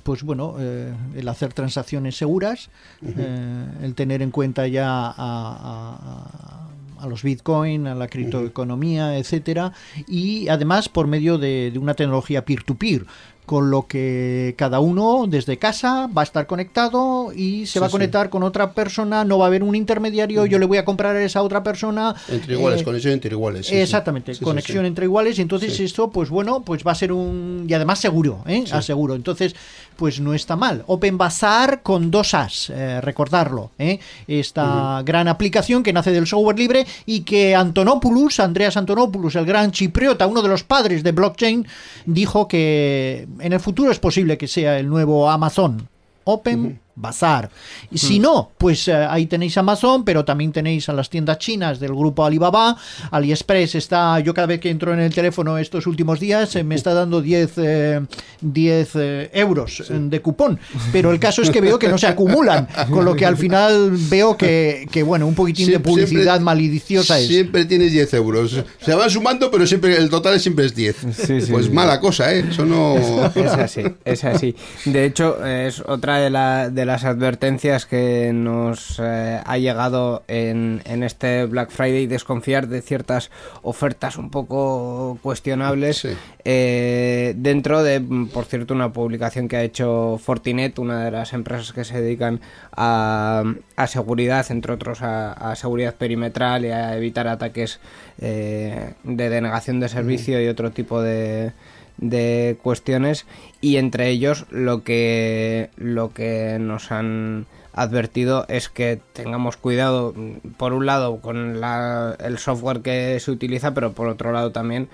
pues bueno, eh, el hacer transacciones seguras, eh, el tener en cuenta ya a, a- a los bitcoin, a la criptoeconomía, etcétera, y además por medio de, de una tecnología peer-to-peer. Con lo que cada uno desde casa va a estar conectado y se Sí, va a sí. conectar con otra persona, no va a haber un intermediario, yo le voy a comprar a esa otra persona. Entre iguales, eh, conexión entre iguales. sí. Exactamente, conexión entre iguales y entonces esto pues bueno, pues va a ser un y además seguro, ¿eh? Aseguro. Entonces, pues no está mal. Open Bazaar con dos As, eh, recordarlo, ¿eh? Esta gran aplicación que nace del software libre y que Antonopoulos, Andreas Antonopoulos, el gran chipriota, uno de los padres de blockchain, dijo que en el futuro es posible que sea el nuevo Amazon. Open Bazaar. Y si no, pues eh, ahí tenéis Amazon, pero también tenéis a las tiendas chinas del grupo Alibaba. AliExpress está, yo cada vez que entro en el teléfono estos últimos días, eh, me está dando 10, eh, 10 eh, euros de cupón. Pero el caso es que veo que no se acumulan, con lo que al final veo que, que, bueno, un poquitín de publicidad siempre- maliciosa es. Siempre tienes 10 euros. Se van sumando, pero siempre el total siempre es 10. Sí, sí, pues sí. mala cosa, ¿eh? Eso no. Es así, es así. De hecho, es otra de, la- de las advertencias que nos eh, ha llegado en, en este Black Friday, desconfiar de ciertas ofertas un poco cuestionables. Sí. eh, dentro de, por cierto, una publicación que ha hecho Fortinet, una de las empresas que se dedican a, a seguridad, entre otros a, a seguridad perimetral y a evitar ataques eh, de denegación de servicio y otro tipo de, de cuestiones y entre ellos lo que lo que nos han advertido es que tengamos cuidado por un lado con la- el software que se utiliza pero por otro lado también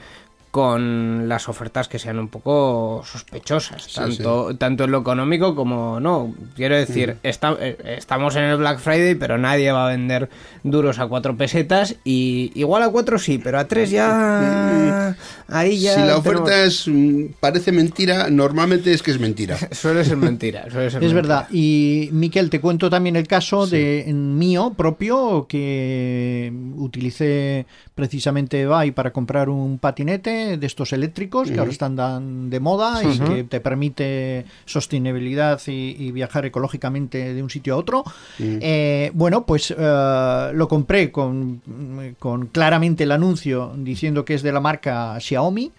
con las ofertas que sean un poco sospechosas, tanto, tanto en lo económico como no. Quiero decir, esta- eh, estamos en el Black Friday, pero nadie va a vender duros a cuatro pesetas y igual a cuatro sí, pero a tres ya... Ahí ya... si la tenemos- oferta es mm, parece mentira, normalmente es que es mentira. Suele ser mentira, suele ser Es mentira. verdad. Y Miquel, te cuento también el caso de mío propio que utilicé precisamente Ebay para comprar un patinete de estos eléctricos que ahora están dan de moda y que te permite sostenibilidad y, y viajar ecológicamente de un sitio a otro. Eh, bueno, pues eh, lo compré con, con claramente el anuncio diciendo que es de la marca Xiaomi.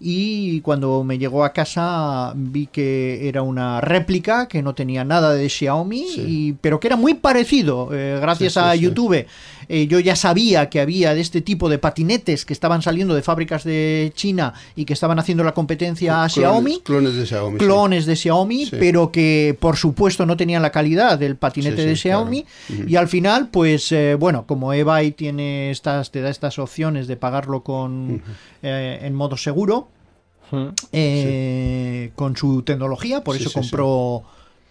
Y cuando me llegó a casa vi que era una réplica que no tenía nada de Xiaomi, y- pero que era muy parecido. Eh, gracias Sí, sí, a. YouTube eh, yo ya sabía que había de este tipo de patinetes que estaban saliendo de fábricas de China y que estaban haciendo la competencia a Clones- Xiaomi Clones de Xiaomi. sí. clones de Xiaomi, Sí. pero que por supuesto no tenían la calidad del patinete Sí, de sí, Xiaomi. claro. Y al final, pues eh, bueno, como eBay tiene estas, te da estas opciones de pagarlo con eh, en modo seguro, eh, con su tecnología, por Sí, eso sí, sí. compró.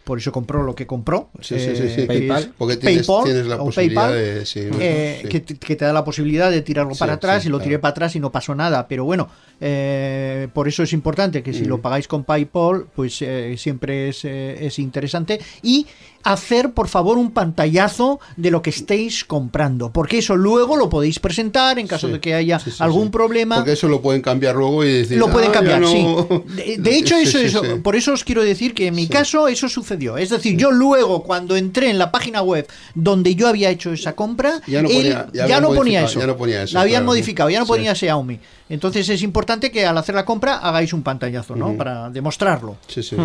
Por eso compró lo que compró. Sí, sí, sí, sí. eh, PayPal. Porque tienes, PayPal tienes la o posibilidad PayPal, de. Sí, eh, sí. que, te- que te da la posibilidad de tirarlo Sí, para atrás sí, y lo claro. tiré para atrás y no pasó nada. Pero bueno, eh, por eso es importante que si Mm. lo pagáis con PayPal, pues eh, siempre es, eh, es interesante. Y hacer, por favor, un pantallazo de lo que estéis comprando. Porque eso luego lo podéis presentar en caso Sí, de que haya sí, sí, algún sí. problema. Porque eso lo pueden cambiar luego y decir. Lo pueden "Ah, cambiar, no". sí. De, de hecho, Sí, eso, sí, eso sí. por eso os quiero decir que en mi caso eso sucedió. Es decir, yo luego cuando entré en la página web donde yo había hecho esa compra, Ya no él ponía- ya no ponía eso. ya no ponía eso, La habían claro. modificado, ya no Sí. ponía Xiaomi. Entonces es importante que al hacer la compra hagáis un pantallazo, ¿no? Para demostrarlo. Sí, sí.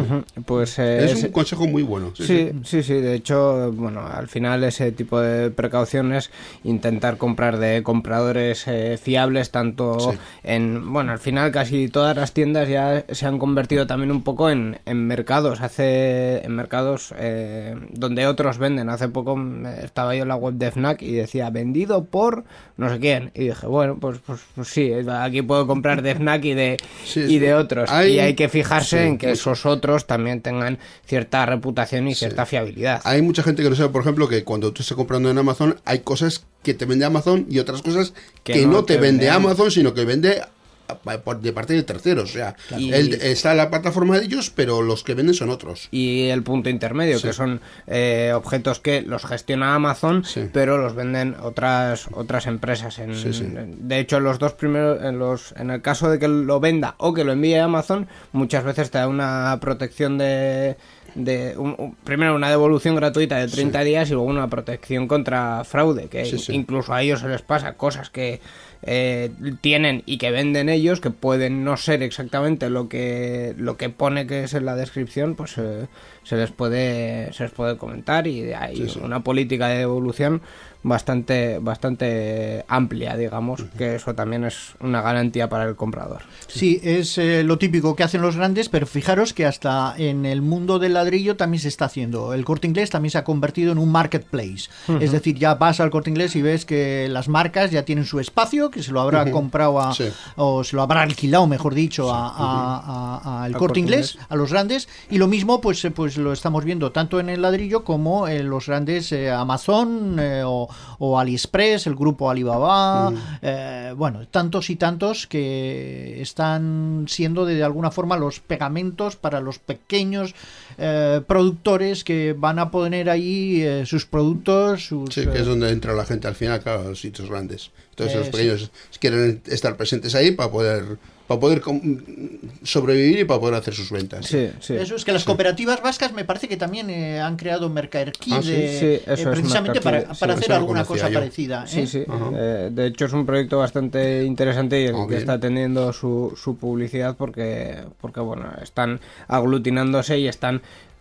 Pues eh, Es es- un consejo muy bueno. Sí, Sí, sí, de hecho, bueno, al final ese tipo de precauciones, intentar comprar de compradores eh, fiables, tanto Sí. en, bueno, al final casi todas las tiendas ya se han convertido también un poco en, en mercados, hace, en mercados eh, donde otros venden. Hace poco estaba yo en la web de FNAC y decía, vendido por no sé quién, y dije, bueno, pues, pues, pues sí, aquí puedo comprar de FNAC y de, Sí, y de otros, hay- y hay que fijarse en que esos otros también tengan cierta reputación y cierta fiabilidad. Hay mucha gente que no sabe, por ejemplo, que cuando tú estás comprando en Amazon hay cosas que te vende Amazon y otras cosas que, Que no, no te, vende vende Amazon, sino que vende a- de parte de terceros. O sea, Y- él está en la plataforma de ellos, pero los que venden son otros. y el punto intermedio, Sí. que son eh, objetos que los gestiona Amazon, Sí. pero los venden otras otras empresas. En, Sí. De hecho, los dos primeros, en los en el caso de que lo venda o que lo envíe Amazon, muchas veces te da una protección de de un- un- primero una devolución gratuita de 30 días y luego una protección contra fraude que Sí, sí. incluso a ellos se les pasa cosas que eh, tienen y que venden ellos que pueden no ser exactamente lo que lo que pone que es en la descripción pues eh, se les puede se les puede comentar y hay Sí, sí. una política de devolución bastante bastante amplia digamos que eso también es una garantía para el comprador Sí, es eh, lo típico que hacen los grandes, pero fijaros que hasta en el mundo del ladrillo también se está haciendo. El corte inglés también se ha convertido en un marketplace. Es decir, ya vas al corte inglés y ves que las marcas ya tienen su espacio, que se lo habrá comprado a, Sí. o se lo habrá alquilado, mejor dicho, a, a- a- Al corte Corte inglés, Inglés. a los grandes. Y lo mismo, pues, eh, pues lo estamos viendo tanto en el ladrillo como en los grandes eh, Amazon eh, o, o AliExpress, el grupo Alibaba. eh, bueno, tantos y tantos que están siendo de, alguna forma los pegamentos para los pequeños eh, productores que van a poner ahí eh, sus productos, sus, Sí, que es donde entra la gente al final, claro, los sitios grandes. Entonces los sí. pequeños quieren estar presentes ahí para poder para poder com- sobrevivir y para poder hacer sus ventas. sí sí Eso es que las cooperativas vascas me parece que también eh, han creado Mercaerquí Ah, sí, de- sí, eh, eso es precisamente para, Mercaerquí, para sí, hacer alguna cosa yo. parecida. Sí, ¿eh? sí. Eh, de hecho, es un proyecto bastante interesante y el Oh, que bien. está teniendo su, su publicidad porque, porque, bueno, están aglutinándose y están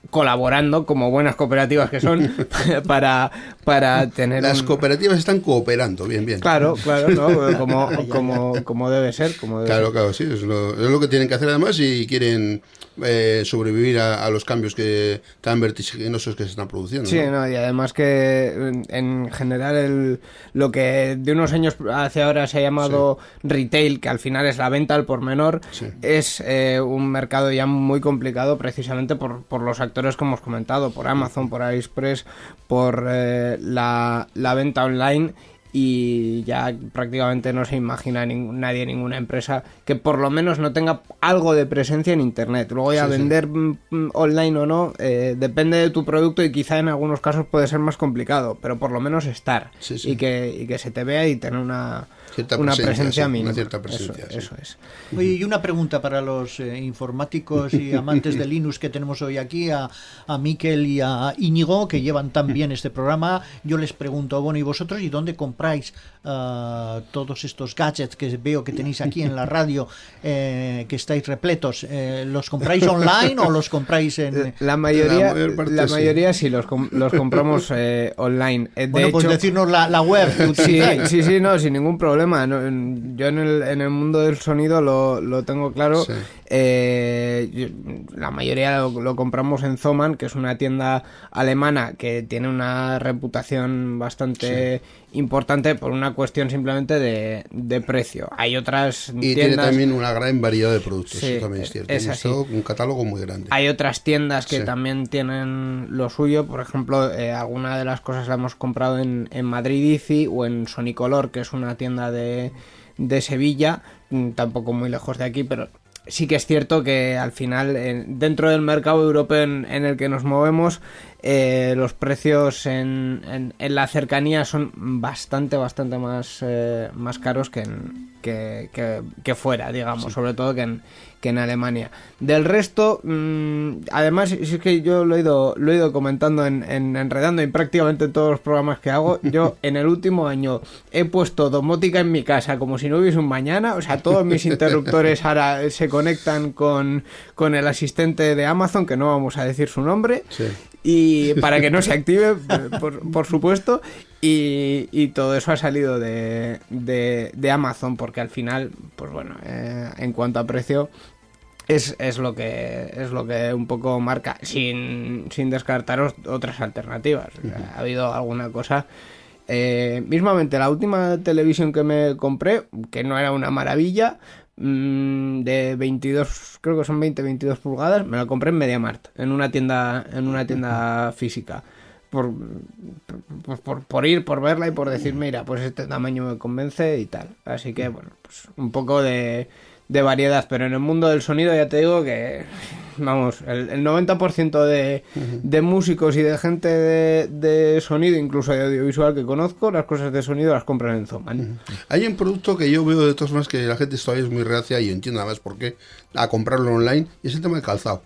colaborando como buenas cooperativas que son para, para tener Las un- cooperativas están cooperando, bien, bien. Claro, claro, ¿no? como, como, como debe ser. Como debe Claro, ser. claro, sí, es lo, es lo que tienen que hacer además si quieren eh, sobrevivir a, a los cambios que tan vertiginosos que se están produciendo. Sí, ¿no? no, y además que en, en general el, lo que de unos años hacia ahora se ha llamado retail, que al final es la venta al por menor, Sí. es eh, un mercado ya muy complicado precisamente por, por los actores que hemos comentado, por Amazon, por AliExpress, por eh, la, la venta online y ya prácticamente no se imagina ningún- nadie, ninguna empresa que por lo menos no tenga algo de presencia en Internet. Luego ya Sí, vender mm, online o no, eh, depende de tu producto y quizá en algunos casos puede ser más complicado, pero por lo menos estar sí. Y, que, y que se te vea y tener una, Cierta una presencia, presencia sí, una mínima. cierta Eso- presencia, sí. eso es. Oye, y una pregunta para los eh, informáticos y amantes de Linux que tenemos hoy aquí, a, a Miquel y a Íñigo, que llevan tan bien este programa. Yo les pregunto, bueno, ¿y vosotros y dónde compráis ah, todos estos gadgets que veo que tenéis aquí en la radio, eh, que estáis repletos? Eh, ¿Los compráis online o los compráis en...? La mayoría, La mayor parte la sí. mayoría sí, los, com- los compramos eh, online. Eh, de Bueno, pues hecho- decirnos la, la web Sí, sí, sí, no, sin ningún problema. No, en- yo en el, en el mundo del sonido lo, lo tengo claro. Sí. Eh, la mayoría lo, lo compramos en Zoman, que es una tienda alemana que tiene una reputación bastante importante por una cuestión simplemente de, de precio. Hay otras Y tiene también una gran variedad de productos, Sí, eso también es cierto. es así. un catálogo muy grande. Hay otras tiendas que Sí. también tienen lo suyo, por ejemplo, eh, alguna de las cosas la hemos comprado en, en Madrid ICI o en Sonicolor, que es una tienda de, de Sevilla, mm, tampoco muy lejos de aquí, pero sí que es cierto que al final, en- dentro del mercado europeo en, en el que nos movemos, eh, los precios en, en- en la cercanía son bastante, bastante más, eh, más caros que, en, que, que- que fuera, digamos, sobre todo que en, que en Alemania. Del resto, mm, además, si es que yo lo he ido, lo he ido comentando en, en Enredando y prácticamente en todos los programas que hago, yo en el último año he puesto domótica en mi casa como si no hubiese un mañana, o sea, todos mis interruptores ahora se conectan con, con el asistente de Amazon, que no vamos a decir su nombre, Sí. y para que no se active, por, por supuesto. Y, y todo eso ha salido de, de, de Amazon, porque al final, pues bueno, eh, en cuanto a precio, es, es lo que es lo que un poco marca sin, sin descartaros otras alternativas. Ha habido alguna cosa. Eh, mismamente la última televisión que me compré que no era una maravilla mm, de 22 creo que son 20 22 pulgadas me la compré en MediaMarkt en una tienda en una tienda física. Por, por, por, por ir, por verla y por decir, mira, pues este tamaño me convence y tal. Así que, bueno, pues un poco de, de variedad, pero en el mundo del sonido ya te digo que, vamos, el, el 90% de, de músicos y de gente de, de sonido, incluso de audiovisual que conozco, las cosas de sonido las compran en Zoman. Hay un producto que yo veo de todas formas que la gente todavía es muy reacia y entiendo además por qué a comprarlo online y es el tema del calzado.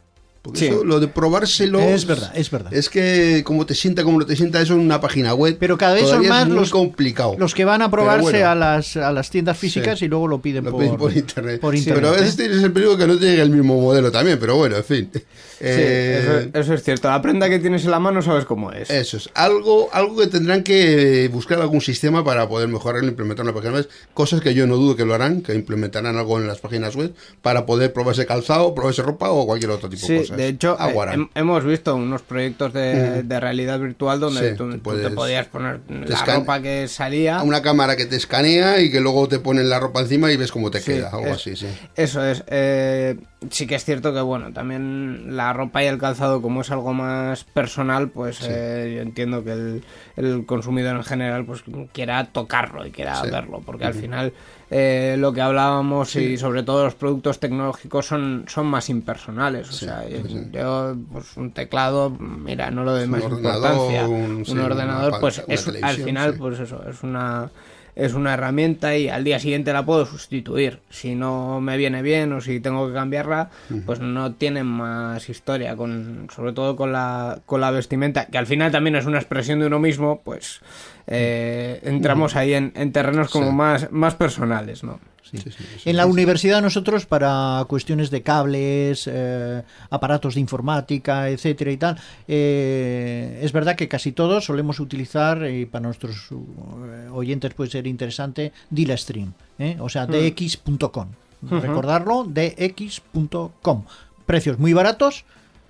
Porque Sí. eso, lo de probárselo. Es verdad, es verdad. Es que como te sienta, como no te sienta eso en una página web. Pero cada vez son más es muy los, complicado. los que van a probarse bueno. a, las, a las tiendas físicas Sí. y luego lo piden, Lo por, pedís por internet. por Sí, internet, pero a ¿eh? veces tienes el peligro que no te llegue el mismo modelo también, pero bueno, en fin. Sí, Eh, eso, eso es cierto. La prenda que tienes en la mano sabes cómo es. Eso es. Algo, algo que tendrán que buscar algún sistema para poder mejorarlo, implementar una página web. Cosas que yo no dudo que lo harán, que implementarán algo en las páginas web para poder probarse calzado, probarse ropa o cualquier otro tipo de Sí, cosas. De hecho, Algo eh, hemos visto unos proyectos de, de realidad virtual donde Sí, tú, puedes- te podías poner la ropa que salía. Una cámara que te escanea y que luego te ponen la ropa encima y ves cómo te Sí, queda, algo es- así, sí. Eso es. eh, sí que es cierto que, bueno, también la ropa y el calzado, como es algo más personal, pues eh, yo entiendo que el, el consumidor en general pues quiera tocarlo y quiera verlo, porque al final eh, lo que hablábamos y sobre todo los productos tecnológicos son, son más impersonales. O Sí, sea, sí, sí. yo, pues un teclado, mira, no lo doy Un más ordenador, importancia. un- Un, sí, una ordenador, pues una es, al final, pues eso, es una es una herramienta y al día siguiente la puedo sustituir. Si no me viene bien o si tengo que cambiarla, pues no tienen más historia, con, sobre todo con la, con la vestimenta, que al final también es una expresión de uno mismo, pues eh, entramos ahí en, en terrenos como Sí. más, más personales, ¿no? Sí. Sí, sí, sí, En la universidad nosotros para cuestiones de cables, eh, aparatos de informática, etcétera y tal, eh, es verdad que casi todos solemos utilizar, y para nuestros eh, oyentes puede ser interesante, DilaStream, ¿eh? o sea, dx.com. Recordarlo, dx.com. Precios muy baratos.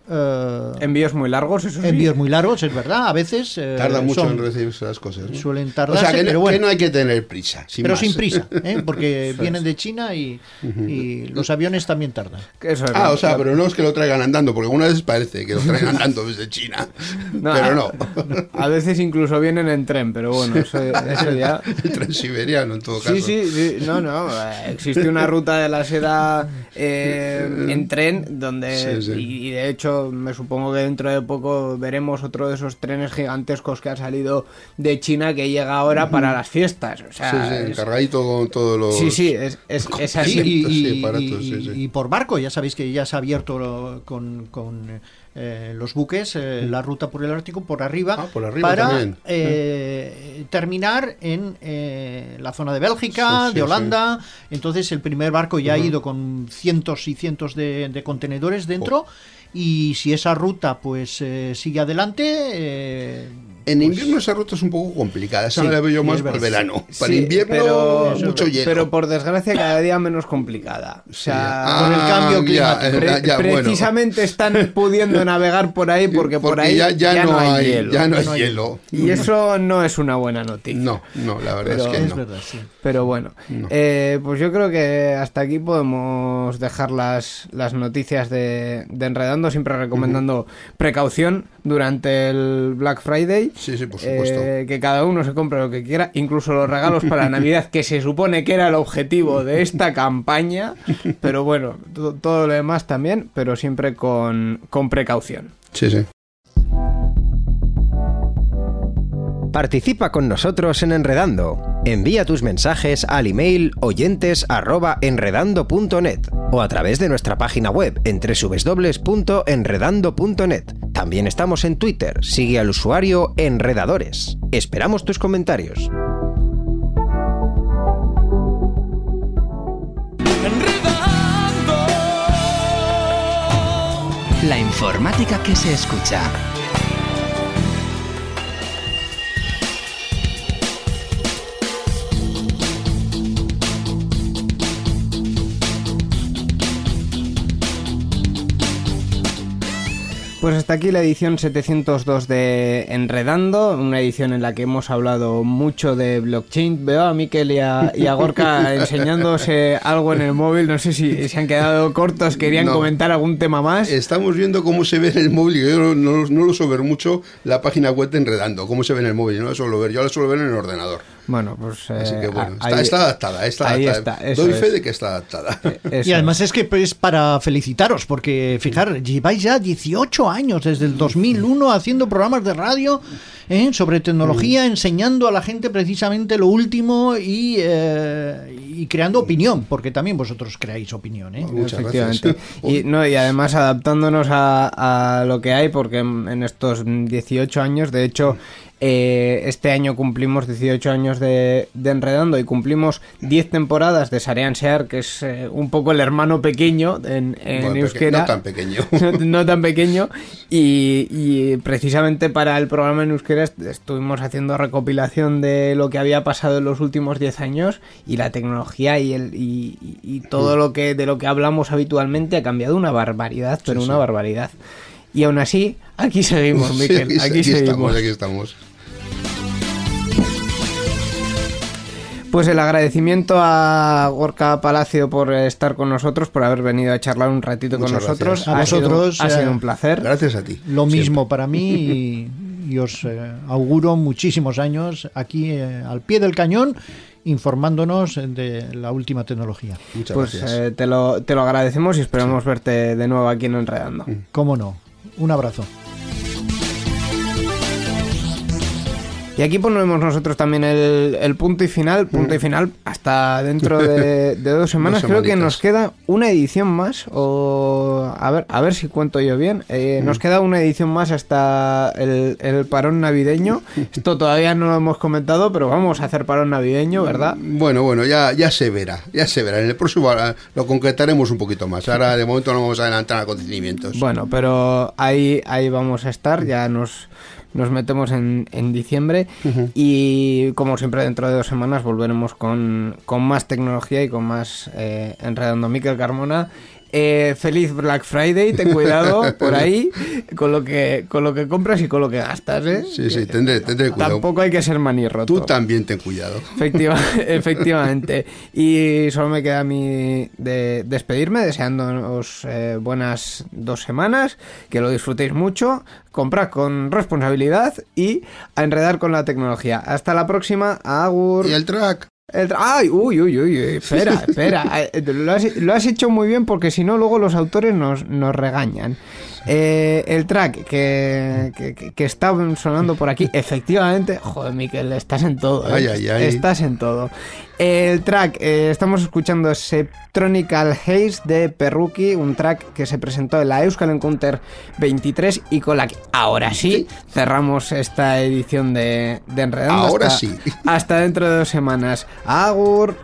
Eh, Envíos muy largos, eso sí. envíos muy largos, es verdad, a veces eh, Tarda mucho son- en recibirse las cosas. ¿no? suelen O tardarse, sea, que, no- pero bueno. que no hay que tener prisa. sin pero más. sin prisa, ¿eh? porque vienen de China y, y los aviones también tardan. Eso es, Ah, o sea, pero no es que lo traigan andando, porque algunas veces parece que lo traen andando desde China. No, pero no. A veces incluso vienen en tren, pero bueno, eso, eso ya... El transiberiano, en todo caso. Sí, sí, sí, no, no, eh, existe una ruta de la seda eh, en tren donde, Sí, sí. Y, y de hecho me supongo que dentro de poco veremos otro de esos trenes gigantescos que ha salido de China que llega ahora para las fiestas, o sea, Sí, sí, es- encargadito con todos los. sí, sí, es, es, es Sí, así. y, Sí, y- aparatos, y- sí, sí. y por barco, ya sabéis que ya se ha abierto lo- con, con, eh, los buques eh, la ruta por el Ártico por arriba, Ah, por arriba para eh, terminar en eh, la zona de Bélgica, Sí, sí, de Holanda. Entonces el primer barco ya ha ido con cientos y cientos de, de contenedores dentro. Oh. Y si esa ruta pues sigue adelante, En pues, invierno esa ruta es un poco complicada. Esa Sí, la veo yo más para el verano. Para Sí, invierno, pero, mucho hielo. pero por desgracia cada día menos complicada. O Sí. sea, Con el cambio ya, climático. Pre- ya, bueno. precisamente están pudiendo navegar por ahí porque, por ahí ya, ya no, hay, hielo. ya no hay No hay hielo. Y eso no es una buena noticia. No, no, la verdad Pero- es que es no. verdad, sí. Pero bueno, No. eh, pues yo creo que hasta aquí podemos dejar las, las noticias de, de Enredando, siempre recomendando precaución durante el Black Friday. Sí, sí, por supuesto. Eh, que cada uno se compre lo que quiera, incluso los regalos para Navidad, que se supone que era el objetivo de esta campaña. Pero bueno, to- todo lo demás también, pero siempre con, con precaución. Sí, sí. Participa con nosotros en Enredando. Envía tus mensajes al email oyentes@enredando.net o a través de nuestra página web en www.enredando.net. También estamos en Twitter. Sigue al usuario Enredadores. Esperamos tus comentarios. La informática que se escucha. Pues hasta aquí la edición 702 de Enredando, una edición en la que hemos hablado mucho de blockchain. Veo a Miquel y a, y a Gorka enseñándose algo en el móvil, no sé si se han quedado cortos, querían No. comentar algún tema más. Estamos viendo cómo se ve en el móvil. Yo no, no- no lo suelo ver mucho la página web de Enredando, cómo se ve en el móvil. No lo suelo ver. Yo lo suelo ver en el ordenador. Bueno, pues... Así eh, que bueno, ahí- está, está adaptada. Está ahí adaptada. está, eso Doy fe es. de que está adaptada. eso Y además es. es que pues para felicitaros, porque fijar, lleváis ya 18 años desde el 2001 haciendo programas de radio ¿eh? sobre tecnología, enseñando a la gente precisamente lo último y, eh, y creando opinión, porque también vosotros creáis opinión. ¿eh? Muchas Efectivamente. gracias. Y, no, y además adaptándonos a, a lo que hay, porque en, en estos 18 años, de hecho, eh, este año cumplimos 18 años de, de Enredando y cumplimos 10 temporadas de Sarean Sear, que es eh, un poco el hermano pequeño en, en Bueno, euskera. no tan pequeño. no, no tan pequeño. Y, y precisamente para el programa en euskera est- estuvimos haciendo recopilación de lo que había pasado en los últimos 10 años y la tecnología y, el, y, todo lo que de lo que hablamos habitualmente ha cambiado una barbaridad, pero una barbaridad. Y aún así, aquí seguimos, Sí, Miquel, aquí seguimos. estamos, aquí estamos. Pues el agradecimiento a Gorka Palacio por estar con nosotros, por haber venido a charlar un ratito con nosotros. gracias. A Ha sido- vosotros, ha sido eh, un placer. Gracias a ti. Lo Siempre. mismo para mí y, y os eh, auguro muchísimos años aquí eh, al pie del cañón informándonos de la última tecnología. Muchas Pues gracias. eh, te, lo, te lo agradecemos y esperamos verte de nuevo aquí en Enredando. ¿Cómo no? Un abrazo. Y aquí ponemos nosotros también el, el punto y final, punto y final, hasta dentro de, de dos semanas. Dos Creo que nos queda una edición más, o a ver, a ver si cuento yo bien. Eh, Nos queda una edición más hasta el, el parón navideño. Esto todavía no lo hemos comentado, pero vamos a hacer parón navideño, ¿verdad? Bueno, bueno, ya, ya se verá, ya se verá. En el próximo ah, lo concretaremos un poquito más. Ahora de momento no vamos a adelantar acontecimientos. Bueno, pero ahí, ahí vamos a estar, ya nos, nos metemos en, en diciembre y como siempre dentro de dos semanas volveremos con, con más tecnología y con más eh, enredando Miquel Carmona. Eh, feliz Black Friday, ten cuidado por ahí con lo que con lo que compras y con lo que gastas, ¿eh? Sí, sí, tendré, tendré cuidado. Tampoco hay que ser manirroto. Tú también ten cuidado. Efectiva- efectivamente. Y solo me queda a mí de despedirme, deseándoos eh, buenas dos semanas, que lo disfrutéis mucho, comprad con responsabilidad y a enredar con la tecnología. Hasta la próxima, agur. Y el track. El ¡Ay! Uy, uy, uy, uy, espera, espera. Eh, Lo has, lo has hecho muy bien porque si no, luego los autores nos, nos regañan. Eh, el track que, que, que- está sonando por aquí, efectivamente, joder, Miquel, estás en todo. ¿eh? Ay, ay, ay. Estás en todo. El track, eh, estamos escuchando Septronical Haze de Perruki, un track que se presentó en la Euskal Encounter 23 y con la que ahora sí cerramos esta edición de, de Enredando. Ahora hasta- sí. Hasta dentro de dos semanas. Agur.